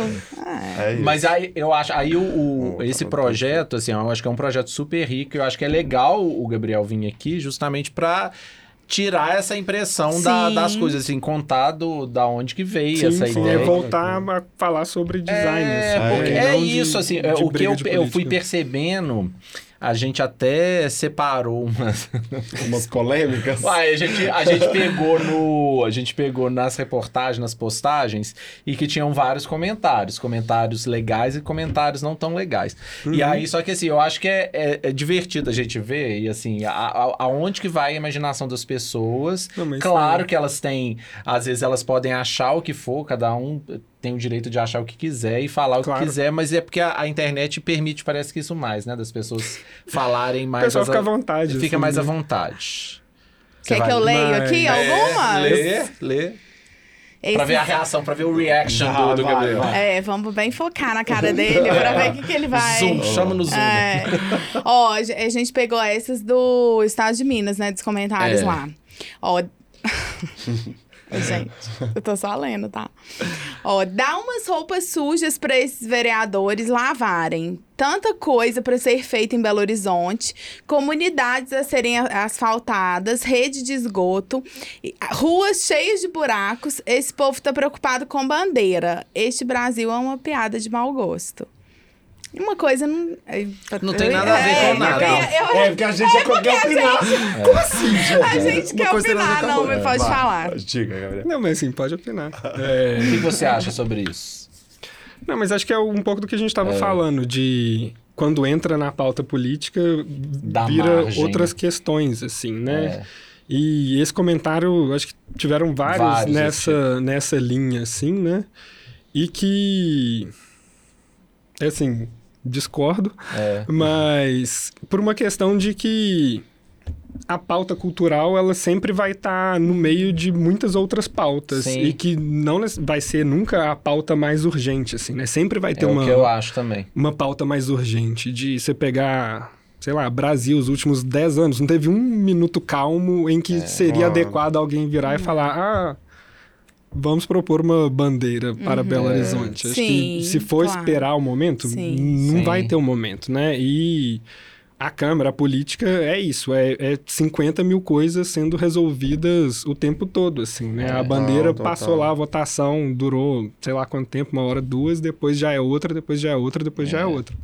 É. É. Mas aí eu acho, aí o, o- Oh, esse tá projeto, assim, eu acho que é um projeto super rico. Eu acho que é legal o Gabriel vir aqui justamente pra tirar essa impressão da- das coisas, assim, contar do, da onde que veio Sim, essa sim, ideia. é voltar a falar sobre design. É, assim, porque é Não de- isso, assim, é, de o que eu, eu fui percebendo, a gente até separou umas, [laughs] Umas polêmicas. Uai, a gente, a gente pegou no. A gente pegou nas reportagens, nas postagens, e que tinham vários comentários. Comentários legais e comentários não tão legais. E aí, só que assim, eu acho que é, é- é divertido a gente ver, e assim, a- a- aonde que vai a imaginação das pessoas. Não, claro sim. que elas têm. Às vezes elas podem achar o que for, cada um tem o direito de achar o que quiser e falar o Claro. que quiser, mas é porque a, a internet permite, parece que isso mais, né? Das pessoas falarem [laughs] O mais. pessoal as- fica à vontade. Fica assim, mais à né? vontade. Você Quer vai- que eu leia Mas- aqui É, algumas? Lê, lê. Pra ver a Esse- reação, pra ver o reaction Vai, do, do Gabriel. vai. É, vamos bem focar na cara dele pra ver o que, que ele vai. [laughs] Zoom, chama no zoom. É. Ó, a gente pegou essas do estado de Minas, né? Dos comentários É. lá. Ó. Ô, Gente, eu tô só lendo, tá? Ó, dá umas roupas sujas pra esses vereadores lavarem. Tanta coisa pra ser feita em Belo Horizonte, comunidades a serem asfaltadas, rede de esgoto, ruas cheias de buracos. Esse povo tá preocupado com bandeira. Este Brasil é uma piada de mau gosto. Uma coisa não. Não tem nada a ver com É, nada. eu eu- É, porque a gente é, quer opinar. Como assim, gente? A gente Uma quer opinar, não, mas pode Vai, falar. Diga, Gabriel. Não, mas assim, pode opinar. O que você acha sobre isso? Não, mas acho que é um pouco do que a gente estava É. falando, de quando entra na pauta política, Dá vira margem. outras questões, assim, né? É. E esse comentário, acho que tiveram vários, Vários nessa, nessa linha, assim, né? E que. é Assim, discordo, É. mas por uma questão de que a pauta cultural ela sempre vai estar no meio de muitas outras pautas Sim. e que não vai ser nunca a pauta mais urgente assim né sempre vai ter É o uma que eu acho também. uma pauta mais urgente de você pegar sei lá Brasil os últimos 10 anos não teve um minuto calmo em que seria Ah. adequado alguém virar e falar ah Vamos propor uma bandeira para Belo Horizonte. Acho Sim, que se for claro. esperar o momento, Sim. não Sim. vai ter um momento, né? E a Câmara, a política, é isso. É, é 50 mil coisas sendo resolvidas o tempo todo, assim, né? a bandeira Não, passou lá, a votação durou, sei lá quanto tempo, uma hora, duas, depois já é outra, depois já é outra, depois já é outra.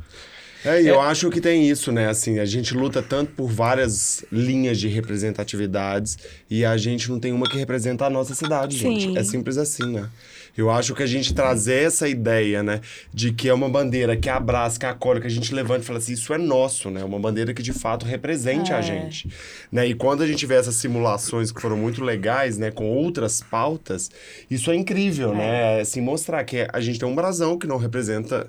É, e eu acho que tem isso, né? Assim, a gente luta tanto por várias linhas de representatividades e a gente não tem uma que representa a nossa cidade, Sim. gente. É simples assim, né? Eu acho que a gente trazer essa ideia, né, de que é uma bandeira que abraça, que acolhe, que a gente levanta e fala assim, isso é nosso, né? Uma bandeira que de fato represente a É. gente, né? E quando a gente vê essas simulações que foram muito legais, né, com outras pautas, isso é incrível, né? Assim, mostrar que a gente tem um brasão que não representa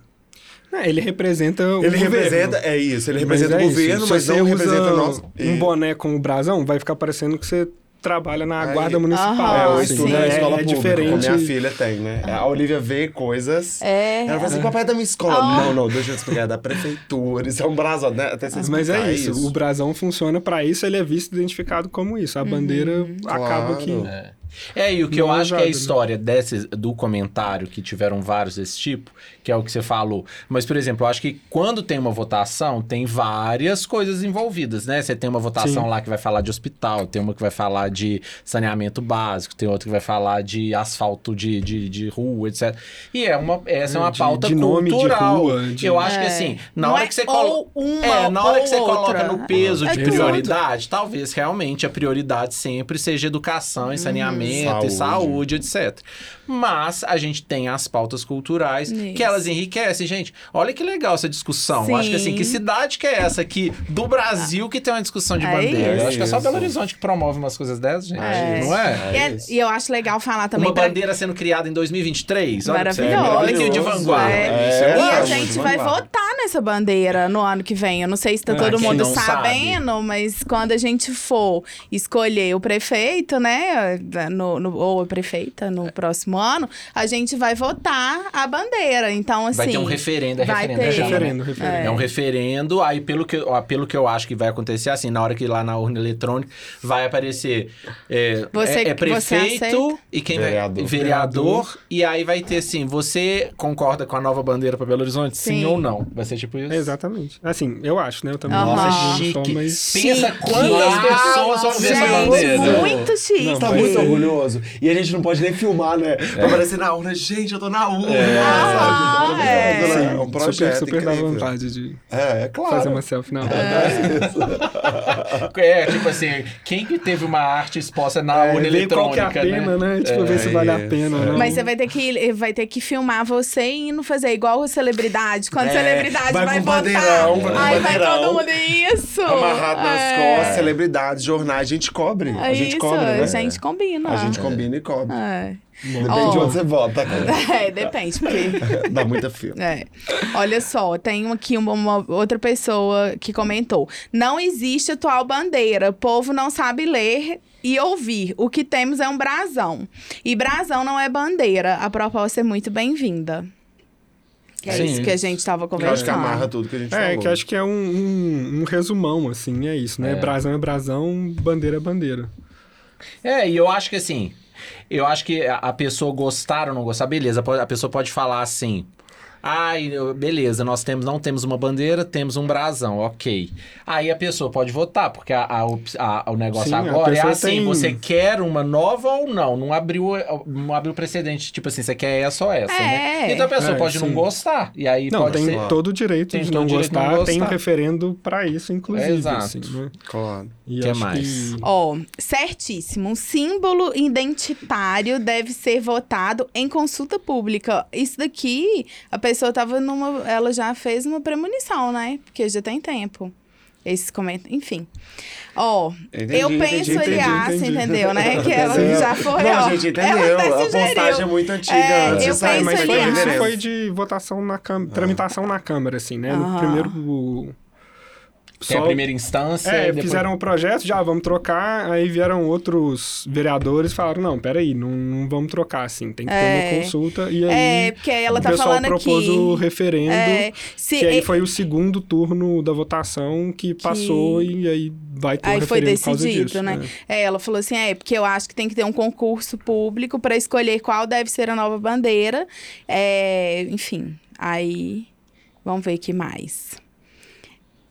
É, ele representa o ele governo. representa, é isso, ele Mas representa é o isso. governo, mas não representa nós. Um boné com o brasão, vai ficar parecendo que você trabalha na Aí- guarda municipal. Aham, É, eu Ah, estudo sim. na né? escola é pública, diferente. minha filha tem, né? A Olivia vê coisas. É. Ela fala assim, papai é da minha escola. Ah. Não, não, deixa eu explicar, é da prefeitura. Isso é um braço, né? Até você Mas é isso, o brasão funciona pra isso, ele é visto e identificado como isso. A bandeira acaba claro. que É. É, e o que eu Não é acho que é a né? história desse, do comentário, que tiveram vários desse tipo, que é o que você falou. Mas, por exemplo, eu acho que quando tem uma votação, tem várias coisas envolvidas, né? Você tem uma votação Sim. lá que vai falar de hospital, tem uma que vai falar de saneamento básico, tem outra que vai falar de asfalto de, de, de rua, etc. E é uma, essa é uma De- pauta de nome de cultural. rua, de- Eu acho que É. assim, na Não hora é que você coloca. É, na hora que você outra. coloca no peso É de tudo. prioridade, talvez realmente a prioridade sempre seja educação e saneamento e Saúde. saúde, etc. Mas a gente tem as pautas culturais Isso. que elas enriquecem, gente. Olha que legal essa discussão. Sim. Acho que assim, que cidade que é essa aqui do Brasil que tem uma discussão de É bandeira? isso. Eu acho que é só Belo. Horizonte que promove umas coisas dessas, gente. É. Não é? E, é- e eu acho legal falar também Uma pra bandeira sendo criada em 2023. Olha pra você ver. Maravilhoso. Olha que de vanguarda. É. É. E a gente vai votar nessa bandeira no ano que vem. Eu não sei se tá É, todo mundo não sabendo, mas quando a gente for escolher o prefeito, né? No, no- ou a prefeita no próximo ano, a gente vai votar a bandeira. Então, assim. Vai ter um referendo, é vai referendo. ter. né? Referendo, referendo. É. um referendo, aí pelo que, ó, pelo que eu acho que vai acontecer, assim, na hora que lá na urna eletrônica vai aparecer é, Você- é, é prefeito e quem Vereador. vai... Vereador. E aí vai ter assim, você concorda com a nova bandeira para Belo Horizonte? Sim. Sim. ou não? Vai ser tipo isso? Exatamente. Assim, eu acho, né? Eu também Nossa, chique. só, mas... Pensa quantas pessoas vão ver essa bandeira. muito chique. Não, Tá muito ser. Orgulhoso. E a gente não pode nem filmar, né? Pra aparecer na urna. Gente, eu tô na urna. Ah, sabe? é. Maravilhoso, né? É um super, projeto super dá incrível. vontade de É, é claro. fazer uma selfie na hora. [laughs] É, tipo assim, quem que teve uma arte exposta na urna É, qual que é eletrônica, a pena, né? né? Tipo, ver se vale a pena não. Mas você vai ter que vai ter que filmar você indo fazer igual a celebridade. Quando a É, celebridade vai vai, bandeirão, vai aí vai todo mundo isso. Amarrado nas É. costas, celebridades, jornais, a gente cobre. É a gente isso, cobre, né? a gente combina. A gente combina e cobre. É. Depende Ó. de onde você vota. [laughs] É, depende, porque. [laughs] Dá muita fila. É. Olha só, tem aqui uma, uma outra pessoa que comentou: não existe atual bandeira, o povo não sabe ler e ouvir. O que temos é um brasão. E brasão não é bandeira. A proposta é muito bem-vinda. Que é Sim. isso que a gente estava Eu conversando. acho que amarra tudo que a gente É, falou. que acho que é um, um, um resumão, assim, é isso, né? É. Brasão é brasão, bandeira é bandeira. É, e eu acho que assim, eu acho que a- pessoa gostar ou não gostar, beleza, a pessoa pode falar assim. Ai, beleza, nós temos, não temos uma bandeira, temos um brasão, ok. Aí a pessoa pode votar, porque a, a a- o negócio Sim, a agora é assim: tem- você quer uma nova ou não? Não abriu, não abriu precedente, tipo assim, você quer essa ou essa, né? É. Então a pessoa É, pode não sim. gostar. E aí Não, pode tem ser. todo o direito Tem de todo não o direito de não gostar, tem um gostar. referendo pra isso, inclusive. Exato. assim, né? Claro. E Que mais? que- Ó, certíssimo. Um símbolo identitário deve ser votado em consulta pública. Isso daqui, a pessoa tava numa. Ela já fez uma premonição, né? Porque já tem tempo. Esses comentários. Enfim. Ó, Entendi, eu penso, entendi, aliás, entendi. entendeu, né? Que [laughs] ela já foi. Não, ó, a gente entendeu. A postagem é muito antiga. É, antes, eu sabe? penso mas foi, isso ah. foi de votação na Câmara, tramitação na Câmara, assim, né? No Aham. primeiro. O- Tem a só- primeira instância. É, depois... fizeram o projeto, já vamos trocar, aí vieram outros vereadores e falaram, não, peraí, não, não vamos trocar, assim, tem que ter É. uma consulta, e aí É, porque ela o tá pessoal falando propôs aqui. o referendo, É, se, que aí foi o segundo turno da votação que passou e aí vai ter um Aí foi referendo por causa decidido, disso, né? É, ela falou assim: é, porque eu acho que tem que ter um concurso público para escolher qual deve ser a nova bandeira. É, enfim, aí vamos ver o que mais.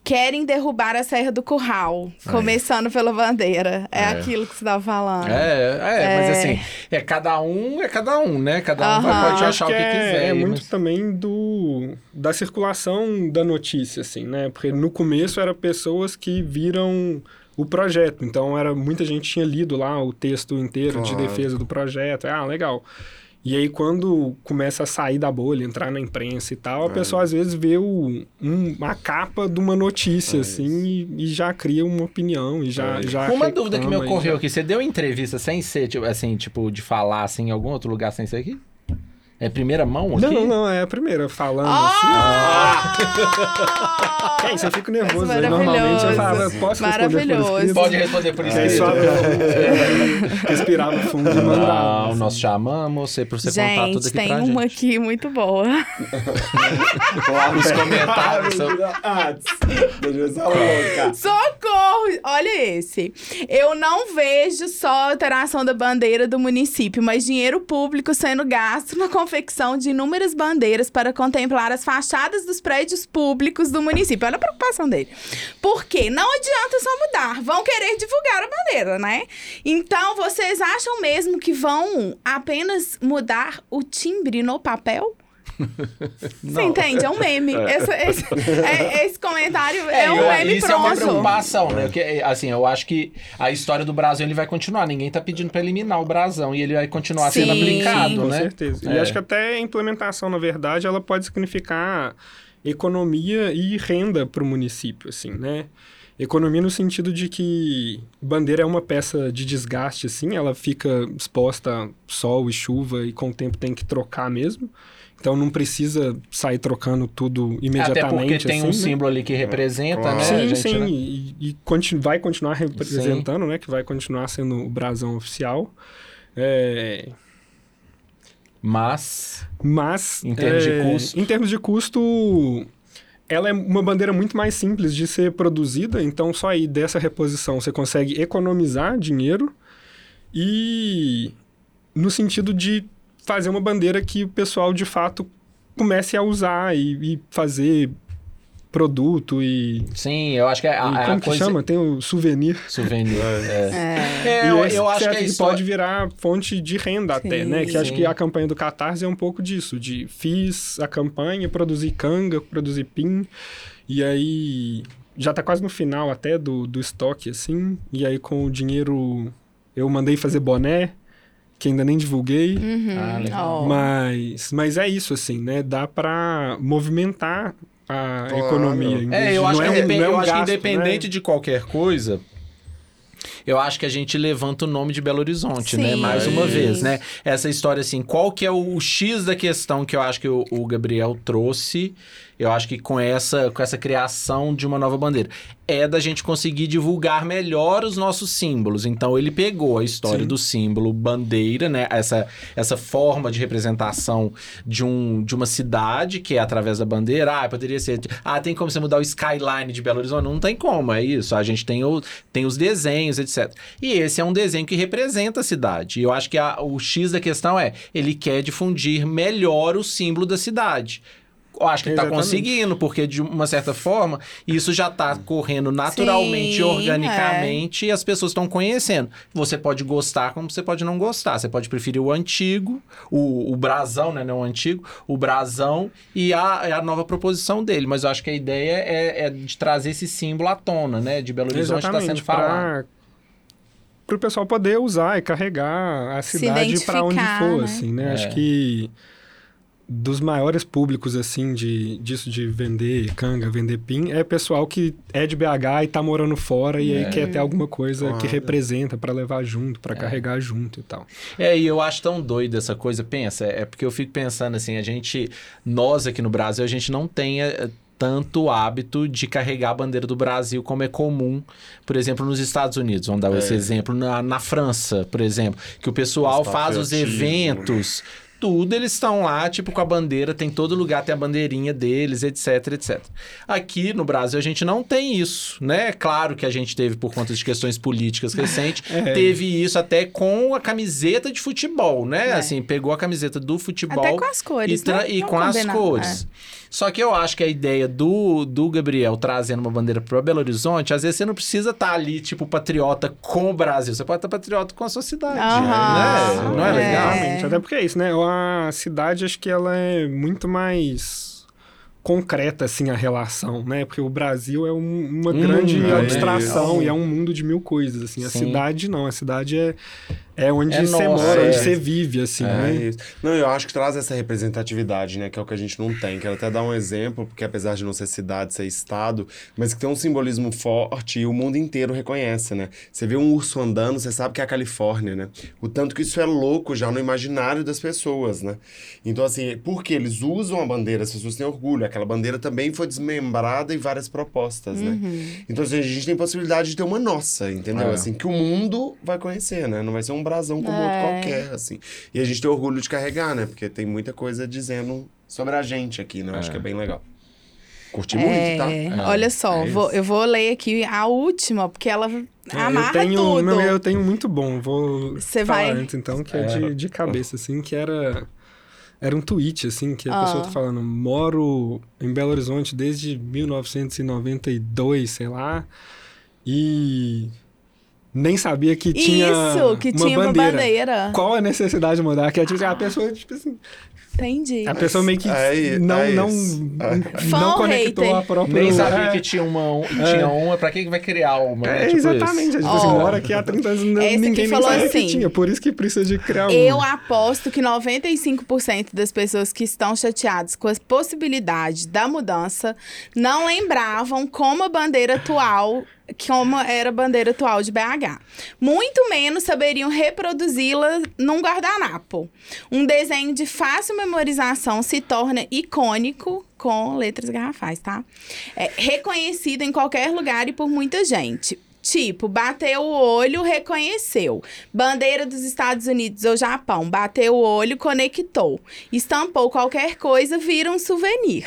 Querem derrubar a Serra do Curral, começando pela bandeira. É, É. aquilo que você estava falando. É, é, mas É. assim, é cada um, é cada um, né? Cada um vai, Aham. pode achar o que é, quiser. É muito mas- também do da circulação da notícia, assim, né? Porque no começo eram pessoas que viram o projeto, então era muita gente tinha lido lá o texto inteiro de Claro. defesa do projeto. Ah, legal. E aí, quando começa a sair da bolha, entrar na imprensa e tal, a É. pessoa às vezes vê o, um, a capa de uma notícia, É assim, e, e já cria uma opinião, e já, É. já Uma dúvida que me ocorreu já- aqui, você deu entrevista sem ser, tipo, assim, tipo, de falar assim, em algum outro lugar sem ser aqui? É primeira mão aqui? Não, não, é a primeira, falando Ah! assim. [laughs] É, você fica nervoso. Mas Aí, normalmente eu falo, maravilhoso. posso responder por Maravilhoso. escrito? Pode responder por isso. só [laughs] respirar no fundo e mandar. Não, nós chamamos você pra você contar tudo Gente, aqui tem pra uma gente. aqui muito boa. [laughs] Os comentários são... Ah, deixa eu louca. Socorro! Olha esse. Eu não vejo só a alteração da bandeira do município, mas dinheiro público sendo gasto na confecção de inúmeras bandeiras para contemplar as fachadas dos prédios públicos do município. Olha a preocupação dele. Por quê? Não adianta só mudar. Vão querer divulgar a bandeira, né? Então, vocês acham mesmo que vão apenas mudar o timbre no papel? Você entende? É um meme. Essa- esse, é- esse comentário é, um eu- meme isso é uma pronto. preocupação, né? Porque, assim, eu acho que a história do Brasil ele vai continuar. Ninguém tá pedindo pra eliminar o brasão e ele vai continuar sendo Sim. aplicado, Com né? certeza. É. E acho que até a implementação, na verdade, ela pode significar economia e renda para o município, assim, né? Economia no sentido de que bandeira é uma peça de desgaste, assim, ela fica exposta a sol e chuva e com o tempo tem que trocar mesmo. Então não precisa sair trocando tudo imediatamente. Até porque tem um assim, né? símbolo ali que representa, Claro. né? Sim, a gente, sim, né? e, e conti- vai continuar representando, né? Que vai continuar sendo o brasão oficial. É, Mas, mas... Em termos de é, custo? Em termos de custo, ela é uma bandeira muito mais simples de ser produzida, então só aí dessa reposição você consegue economizar dinheiro e no sentido de fazer uma bandeira que o pessoal de fato comece a usar e, e fazer produto e, sim, eu acho que é a, e a como que coisa... chama? Tem o souvenir. Souvenir. [laughs] É, É. É, E eu, esse eu acho que é que isso. pode virar fonte de renda até, né? Que acho Sim. que a campanha do Catarse é um pouco disso, de fiz a campanha, produzi canga, produzi pin, e aí já tá quase no final até do, do estoque, assim, e aí com o dinheiro eu mandei fazer boné, que ainda nem divulguei, Uhum. Ah, legal. Ó. mas, mas é isso, assim, né? Dá pra movimentar a Claro. economia. em vez É, de- eu acho que, um- independ- não é um eu acho que gasto, né? independente de qualquer coisa, eu acho que a gente levanta o nome de Belo Horizonte, né? Sim. Mais uma É vez, né? Essa história assim, qual que é o, o X da questão que eu acho que o, o Gabriel trouxe, eu acho que com essa, com essa criação de uma nova bandeira, é da gente conseguir divulgar melhor os nossos símbolos. Então ele pegou a história Sim. do símbolo bandeira, né? Essa, essa forma de representação de, um, de uma cidade, que é através da bandeira. Ah, poderia ser. Ah, tem como você mudar o skyline de Belo Horizonte? Não tem como, é isso. A gente tem, o, tem os desenhos, etc. E esse é um desenho que representa a cidade. E eu acho que a- o X da questão é: ele quer difundir melhor o símbolo da cidade. Eu acho que ele tá Exatamente. conseguindo, porque de uma certa forma, isso já tá correndo naturalmente, Sim, organicamente, e as pessoas estão conhecendo. Você pode gostar como você pode não gostar. Você pode preferir o antigo, o, o brasão, né? Não o antigo, o brasão e a, a nova proposição dele. Mas eu acho que a ideia é, é de trazer esse símbolo à tona, né? De Belo Horizonte está sendo falado. para o pessoal poder usar e carregar a cidade para onde for, né? assim, né? É. Acho que dos maiores públicos, assim, de, disso de vender canga, vender pin, é pessoal que é de BH e tá morando fora e É. aí quer ter alguma coisa que representa para levar junto, para carregar junto e tal. É, e eu acho tão doido essa coisa. Pensa, é porque eu fico pensando assim, a gente, nós aqui no Brasil, a gente não tem eh, tanto hábito de carregar a bandeira do Brasil como é comum, por exemplo, nos Estados Unidos. Vamos dar esse exemplo. Na, na França, por exemplo, que o pessoal faz os patriotismo, eventos. Tudo, eles estão lá, tipo, com a bandeira, tem todo lugar, tem a bandeirinha deles, etc, etc. Aqui no Brasil a gente não tem isso, né? Claro que a gente teve, por conta de questões políticas recentes, [laughs] É. teve isso até com a camiseta de futebol, né? É. Assim, pegou a camiseta do futebol Até com as cores, e, tra- né? e com as combinar, cores. Só que eu acho que a ideia do, do Gabriel trazendo uma bandeira para Belo Horizonte, às vezes você não precisa estar ali, tipo, patriota com o Brasil. Você pode estar patriota com a sua cidade. Né? Não é, É. legal? Até porque é isso, né? A cidade, acho que ela é muito mais concreta, assim, a relação, né? Porque o Brasil é um- uma Um grande né? abstração Isso. e é um mundo de mil coisas, assim. A Sim. cidade, não. A cidade é, é onde É você nosso, mora, é. onde você vive, assim, É né? isso. Não, eu acho que traz essa representatividade, né? Que é o que a gente não tem. Quero até dar um exemplo, porque apesar de não ser cidade, ser estado, mas que tem um simbolismo forte e o mundo inteiro reconhece, né? Você vê um urso andando, você sabe que é a Califórnia, né? O tanto que isso é louco já no imaginário das pessoas, né? Então, assim, porque eles usam a bandeira, as pessoas têm orgulho. Aquela bandeira também foi desmembrada em várias propostas, né? Então, assim, a gente tem possibilidade de ter uma nossa, entendeu? É. Assim, que o mundo vai conhecer, né? Não vai ser um brasão como outro É. qualquer, assim. E a gente tem orgulho de carregar, né? Porque tem muita coisa dizendo sobre a gente aqui, né? Eu acho que é bem legal. Curti muito, tá? É, Olha só, É vou- eu vou ler aqui a última, porque ela É, amarra eu tenho, tudo. Meu, eu tenho muito bom. Vou Você falar vai- antes, então, que é, de, de cabeça, assim, que era... Era um tweet, assim, que a Ah. pessoa tá falando, moro em Belo Horizonte desde 1992, sei lá, e nem sabia que tinha Isso, que uma tinha bandeira. uma bandeira. Qual a necessidade de mudar? Que é tipo, assim, a pessoa, tipo assim, Entendi. a pessoa meio que é não, é não, não [laughs] ou conectou hater? a própria... Nem sabia É. que tinha uma, tinha uma, pra que que vai criar uma? né? É, Tipo exatamente. isso. Tipo assim, Ó. mora aqui há 30 anos, não- Esse ninguém nem falou sabia assim, que tinha. Por isso que precisa de criar um. Eu aposto que 95% das pessoas que estão chateadas com a possibilidade da mudança não lembravam como a bandeira atual, como era a bandeira atual de BH. Muito menos saberiam reproduzi-la num guardanapo. Um desenho de fácil memorização se torna icônico com letras garrafais, tá? É reconhecido em qualquer lugar e por muita gente. Tipo, bateu o olho, reconheceu. Bandeira dos Estados Unidos ou Japão, bateu o olho, conectou. Estampou qualquer coisa, vira um souvenir.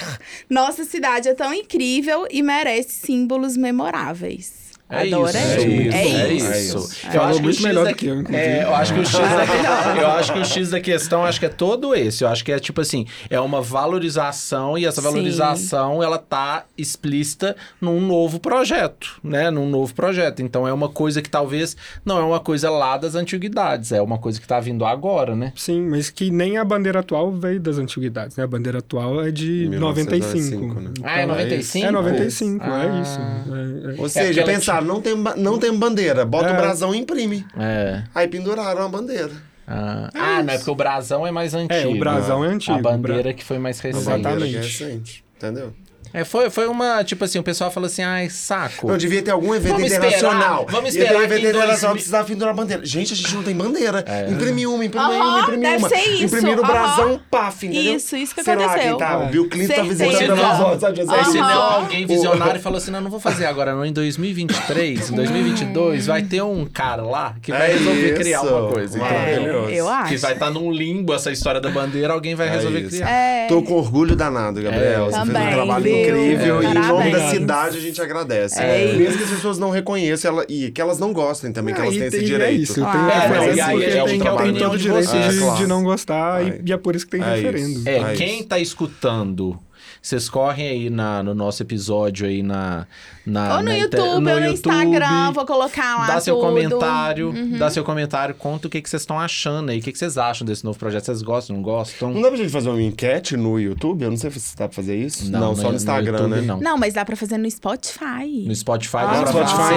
Nossa cidade é tão incrível e merece símbolos memoráveis. É Adorei. isso, É é isso. isso. É Eu Falou acho que o muito melhor da- do que eu, inclusive. É, eu acho que o X da, [laughs] [laughs] eu acho que o X da questão acho que é todo esse. Eu acho que é tipo assim, é uma valorização e essa Sim. valorização ela tá explícita num novo projeto, né? Num novo projeto. Então é uma coisa que talvez não é uma coisa lá das antiguidades, é uma coisa que tá vindo agora, né? Sim, mas que nem a bandeira atual veio das antiguidades, né? A bandeira atual é de 95. 1995, né? Ah, é Então, 95? É 95, Ah. é isso. É, é. Ou seja, ela pensaram, não tem, não tem bandeira, bota É. o brasão e imprime. É. Aí penduraram a bandeira. Ah, ah não é porque o brasão é mais antigo. É, o brasão é antigo. A bandeira que foi mais recente. que é Exatamente. recente, entendeu? É, foi, foi uma, tipo assim, o pessoal falou assim, ai, saco. Não, devia ter algum evento Vamos internacional. esperar, vamos Ia ter esperar um evento internacional, mil- precisava pendurar a bandeira. Gente, a gente não tem bandeira. É. Imprime uma, imprime Aham, uma, imprime deve uma. ser isso, Imprimiram o aham. brasão, paf, entendeu? Isso, isso que Sei Lá, aconteceu. quem tá, o Bill Clinton tá visitando a Amazônia, sabe? Aí se Aham. não, alguém visionário falou assim, não, não vou fazer agora, não. Em 2023, em 2022, vai ter um cara lá que vai É resolver isso. criar uma coisa. Maravilhoso. É, eu acho. Que vai estar num limbo essa história da bandeira, alguém vai É resolver criar. É. Tô com orgulho danado, Gabriel. Você fez um trabalho incrível e em nome da cidade a gente agradece. É Mesmo que as pessoas não reconheçam ela, e que elas não gostem também, que Ah, elas têm esse tem- direito. É isso, tem É, e é tem, o que é a tem opinião todo o de direito vocês, de, não gostar É. e, é por isso que tem É referendo. É, Ah, quem tá escutando, vocês correm aí na, no nosso episódio aí na... na Ou no na YouTube, inter- ou no Instagram, vou colocar lá Dá seu tudo. Uhum. comentário, dá seu comentário, conta o que, que vocês estão achando aí, o que, que vocês acham desse novo projeto, vocês gostam, não gostam? Não dá pra gente fazer uma enquete no YouTube? Eu não sei se dá pra fazer isso. Não, só no Instagram, YouTube, né? Não. Não, mas dá pra fazer no Spotify. No Spotify Ah, dá no pra Spotify fazer.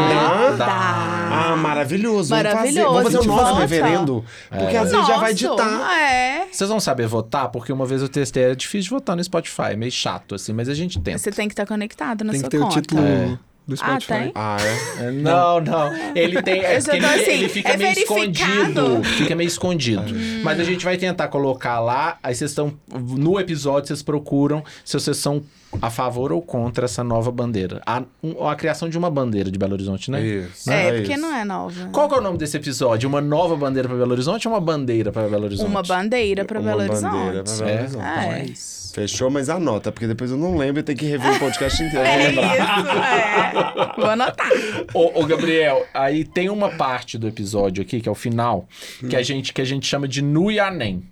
dá? Dá. Ah, maravilhoso. Vamos fazer, Maravilhoso, vamos fazer o nosso vota. reverendo. Porque às vezes já vai editar. É. Vocês vão saber votar? Porque uma vez eu testei, é difícil de votar no Spotify, é meio chato, assim, mas a gente tenta. Você tem que estar conectado na Tem sua que ter conta. o título É. do Ah, Spotify. tem? Ah, é? É, Não, não. Ele tem. É ele, assim, ele fica é meio verificado. escondido. Fica meio escondido. Mas a gente vai tentar colocar lá. Aí vocês estão. No episódio, vocês procuram se vocês são a favor ou contra essa nova bandeira. A, a criação de uma bandeira de Belo Horizonte, né? Isso. É, porque isso. não é nova. Qual que é o nome desse episódio? Uma nova bandeira para Belo Horizonte ou uma bandeira para Belo Horizonte? Uma bandeira pra Uma Belo bandeira pra Horizonte. Belo É, Horizonte. então É. é isso. Fechou, mas anota, porque depois eu não lembro e tem que rever o podcast inteiro. [laughs] É lembrar. isso, é. Vou anotar. Ô, ô, Gabriel, aí tem uma parte do episódio aqui, que é o final, que a gente, que a gente chama de Nu e Anem.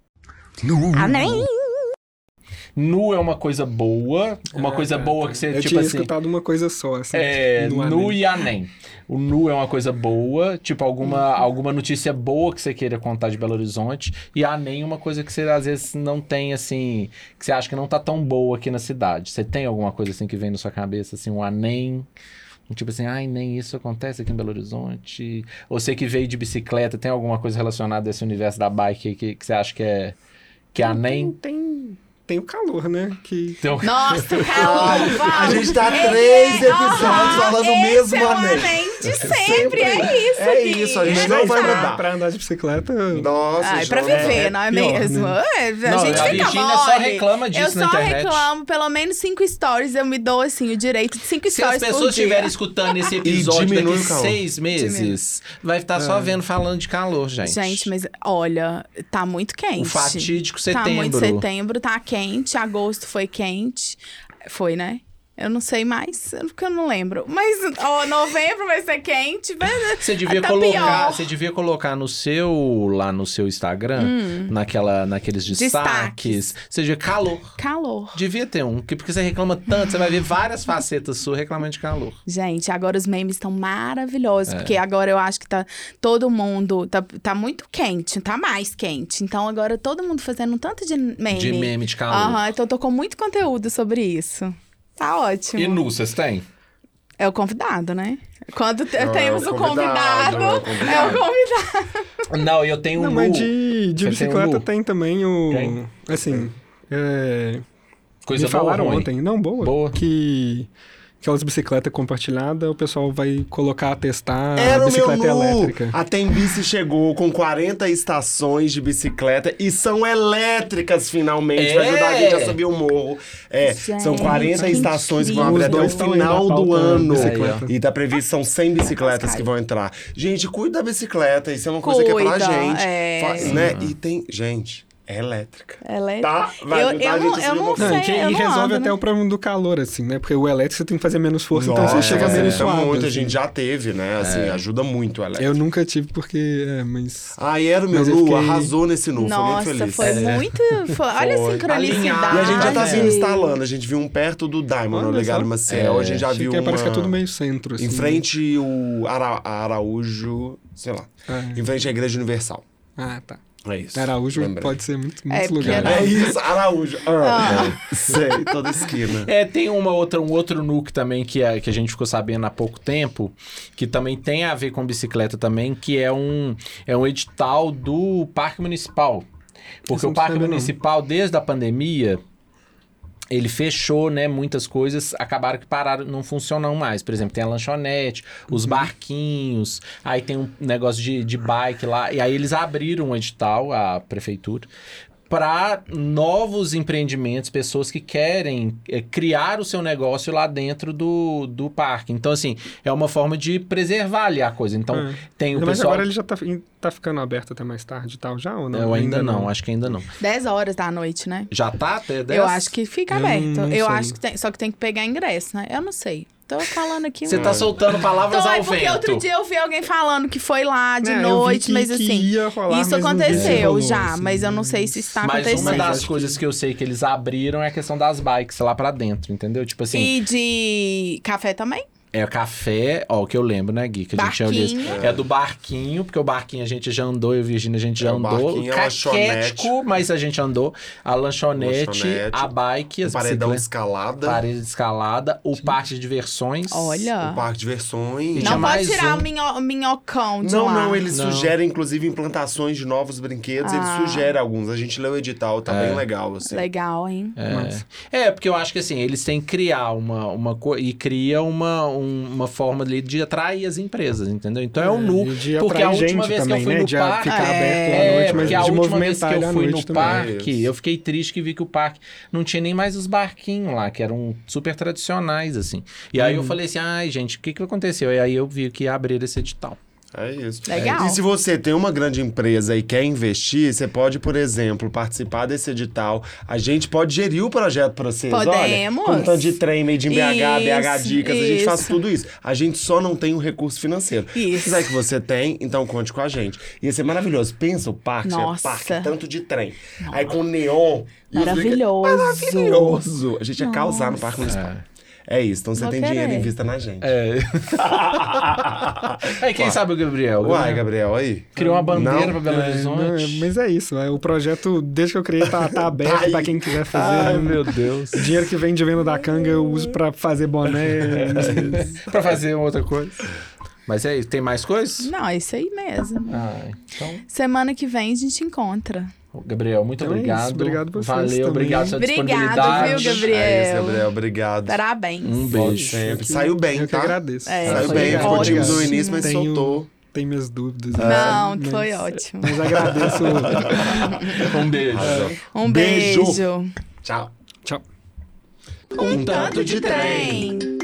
Nu é uma coisa boa, uma coisa boa que você, Eu tipo tinha assim... escutado uma coisa só, assim. É, no nu anime. e anem. O nu é uma coisa boa, tipo alguma, alguma notícia boa que você queira contar de Belo Horizonte. E anem é uma coisa que você às vezes não tem, assim, que você acha que não tá tão boa aqui na cidade. Você tem alguma coisa assim que vem na sua cabeça, assim, um anem, Tipo assim, ai, nem isso acontece aqui em Belo Horizonte. Ou você que veio de bicicleta, tem alguma coisa relacionada a esse universo da bike que, que você acha que é, que é a Tem, nem? tem, tem o calor, né? Que Tem um- Nossa, o [laughs] calor. A gente tá três é- episódios falando o mesmo é de sempre, é isso. É Gui. isso, a gente É não vai mudar. pra andar de bicicleta. Nossa, Ai, pra não- viver, é não é pior, mesmo? né? É, a Não, gente a fica Virgínia só mole. reclama disso Eu na só internet. reclamo pelo menos cinco stories, eu me dou, assim, o direito de cinco Se as stories por pessoas dia. estiverem escutando esse [laughs] episódio daqui seis meses, vai estar só vendo falando de calor, gente. Gente, mas olha, tá muito quente. O fatídico Tá muito setembro. setembro, tá quente, agosto foi quente. Foi, né? Eu não sei mais, porque eu não lembro. Mas, ó, novembro vai ser quente. Vai... Você devia tá colocar, pior. você devia colocar no seu lá no seu Instagram, naquela naqueles destaques, Hum. Destaques. você devia calor. Calor. Devia ter um, que- porque você reclama tanto, você vai ver várias facetas suas reclamando de calor. Gente, agora os memes estão maravilhosos, É. porque agora eu acho que tá todo mundo tá, tá muito quente, tá mais quente. Então agora todo mundo fazendo um tanto de meme. De meme de calor. Aham, então eu tô com muito conteúdo sobre isso. Tá ótimo. E nu, vocês têm? É o convidado, né? Quando te- Não, é temos o o convidado, convidado, é o é o convidado. Não, eu tenho Não, um mas de, de Você tem um bicicleta tem também o. Tem? Assim. É, Coisa me boa falaram ontem. Não, boa. Boa. Que aquelas bicicletas compartilhadas, o pessoal vai colocar a testar Era a o meu bicicleta nu. elétrica. A Tembice chegou com 40 estações de bicicleta e são elétricas finalmente. Vai É. ajudar a gente a subir o morro. É, são Gente, 40 que estações que vão abrir até o final na do pauta ano. bicicleta. E tá previsto, são 100 bicicletas que vão entrar. Gente, cuida da bicicleta. Isso é uma coisa que é pra Cuida, gente. é. Fa- né? E tem... Gente, é elétrica. É... Tá? Vai eu, ajudar eu a não, gente a eu não. Não, sei, e, que- eu e não resolve ando, até né? o problema do calor, assim, né? Porque o elétrico você tem que fazer menos força, então você chega menos facilita suave. muito, a assim. gente já teve, né? Assim, ajuda muito o elétrico. Eu nunca tive porque. É, mas. Ah, e era o meu Nu, fiquei- arrasou nesse Nu, Nossa, foi muito feliz. foi É. muito... foi- olha a sincronicidade. E a gente já tá Ah, vindo é. instalando, a gente viu um perto do Diamond, no Olha Legado só. Maciel, a gente já viu que parece que é uma- tudo meio centro, assim. Em frente o Ara... Araújo, sei lá, É. em frente à Igreja Universal. Ah, tá. É isso. Araújo lembrei. pode ser muito, É, muitos porque lugares. era- É isso, Araújo. Ah, Sei, toda esquina. É, tem uma outra, um outro nuke também que a, que a gente ficou sabendo há pouco tempo, que também tem a ver com bicicleta também, que é um, é um edital do Parque Municipal. Porque o Parque sabia, não. Municipal, desde a pandemia, ele fechou, né? Muitas coisas acabaram que pararam, não funcionam mais. Por exemplo, tem a lanchonete, os Uhum. barquinhos, aí tem um negócio de, de bike lá. E aí eles abriram um edital, a prefeitura, para novos empreendimentos, pessoas que querem eh, criar o seu negócio lá dentro do, do parque. Então, assim, é uma forma de preservar ali a coisa. Então, É. tem o Mas pessoal. agora ele já tá, tá ficando aberto até mais tarde e tal, já ou não? Eu ainda, não, acho que ainda não. 10 horas da noite, né? Já tá até 10? Eu acho que fica Eu aberto. não eu sei. acho que tem, só que tem que pegar ingresso, né? Eu não sei. Tô falando aqui. Você tá soltando palavras Tô, é ao porque vento. outro dia eu vi alguém falando que foi lá de É, eu vi noite, que- mas que assim. ia rolar, isso mas aconteceu rolou, já, assim. mas eu não sei se está Mas acontecendo. uma das coisas que... eu sei que eles abriram é a questão das bikes lá pra dentro, entendeu? Tipo assim, E de café também? É o café, ó, o que eu lembro, né, Gui? Que a gente Barquinho. olhado. É do barquinho, porque o barquinho a gente já andou, eu e a Virgínia a gente já É, o andou. barquinho, a Caquético, mas a gente andou. A lanchonete, Lanchonete, a bike, O as paredão escalada, parede de escalada, o parque de diversões. Olha. o parque de versões. tinha Não pode tirar um. o minho- minhocão de Não, lá. não, eles Não. sugerem, inclusive, implantações de novos brinquedos. Ah. Eles sugerem alguns. A gente leu o edital, tá É. bem legal, assim. Legal, hein? É. é, porque eu acho que assim, eles têm que criar uma, uma coisa. E cria uma, um- uma forma ali de atrair as empresas, entendeu? Então é, um nu. E de Porque a última vez também, que eu fui né? no de parque. ficar É, É, noite, porque a última vez que eu fui no também. parque, Isso. eu fiquei triste que vi que o parque não tinha nem mais os barquinhos lá, que eram super tradicionais, assim. E aí eu Uhum. falei assim, ai, gente, o que que aconteceu? E aí eu vi que abriram esse edital. É isso. Legal. E se você tem uma grande empresa e quer investir, você pode, por exemplo, participar desse edital. A gente pode gerir o projeto para vocês. Podemos. Olha, com tanto de trem, made in BH, BH Isso, Dicas, a gente faz isso. tudo isso. A gente só não tem o recurso financeiro. Se Isso. quiser que você tem, então conte com a gente. Ia ser maravilhoso. Pensa o parque, tinha Nossa. parque, tanto de trem. Aí com neon. Maravilhoso. Maravilhoso. A gente ia causar no Parque Municipal. É isso. Então você Vou tem querer. dinheiro, invista na gente. É. [laughs] Aí quem Uai. sabe o Gabriel? Uai, Gabriel Gabriel, aí. Criou uma bandeira Não? pra Belo É, não, é, Horizonte. mas é isso. é, o projeto, desde que eu criei, tá, tá [laughs] aberto aí. pra quem quiser fazer. Ai, meu Deus. O dinheiro que vem de venda da canga eu uso pra fazer boné. [laughs] pra fazer outra coisa. Mas é isso. Tem mais coisas? Não, é isso aí mesmo. Ah, então, Semana que vem a gente encontra. Gabriel, muito Então é isso, obrigado. obrigado vocês Valeu, também. obrigado pela Obrigado, disponibilidade. viu, Gabriel? É isso, Gabriel. Obrigado. Parabéns. Um beijo. sempre. Saiu bem, eu que tá? agradeço. É, Saiu bem. Ficou tímido no início, mas Tenho- soltou. Tem minhas dúvidas. Não, mas- foi ótimo. Mas agradeço. [laughs] Um beijo. Um Beijo. beijo. Tchau. Tchau. Um tanto de trem.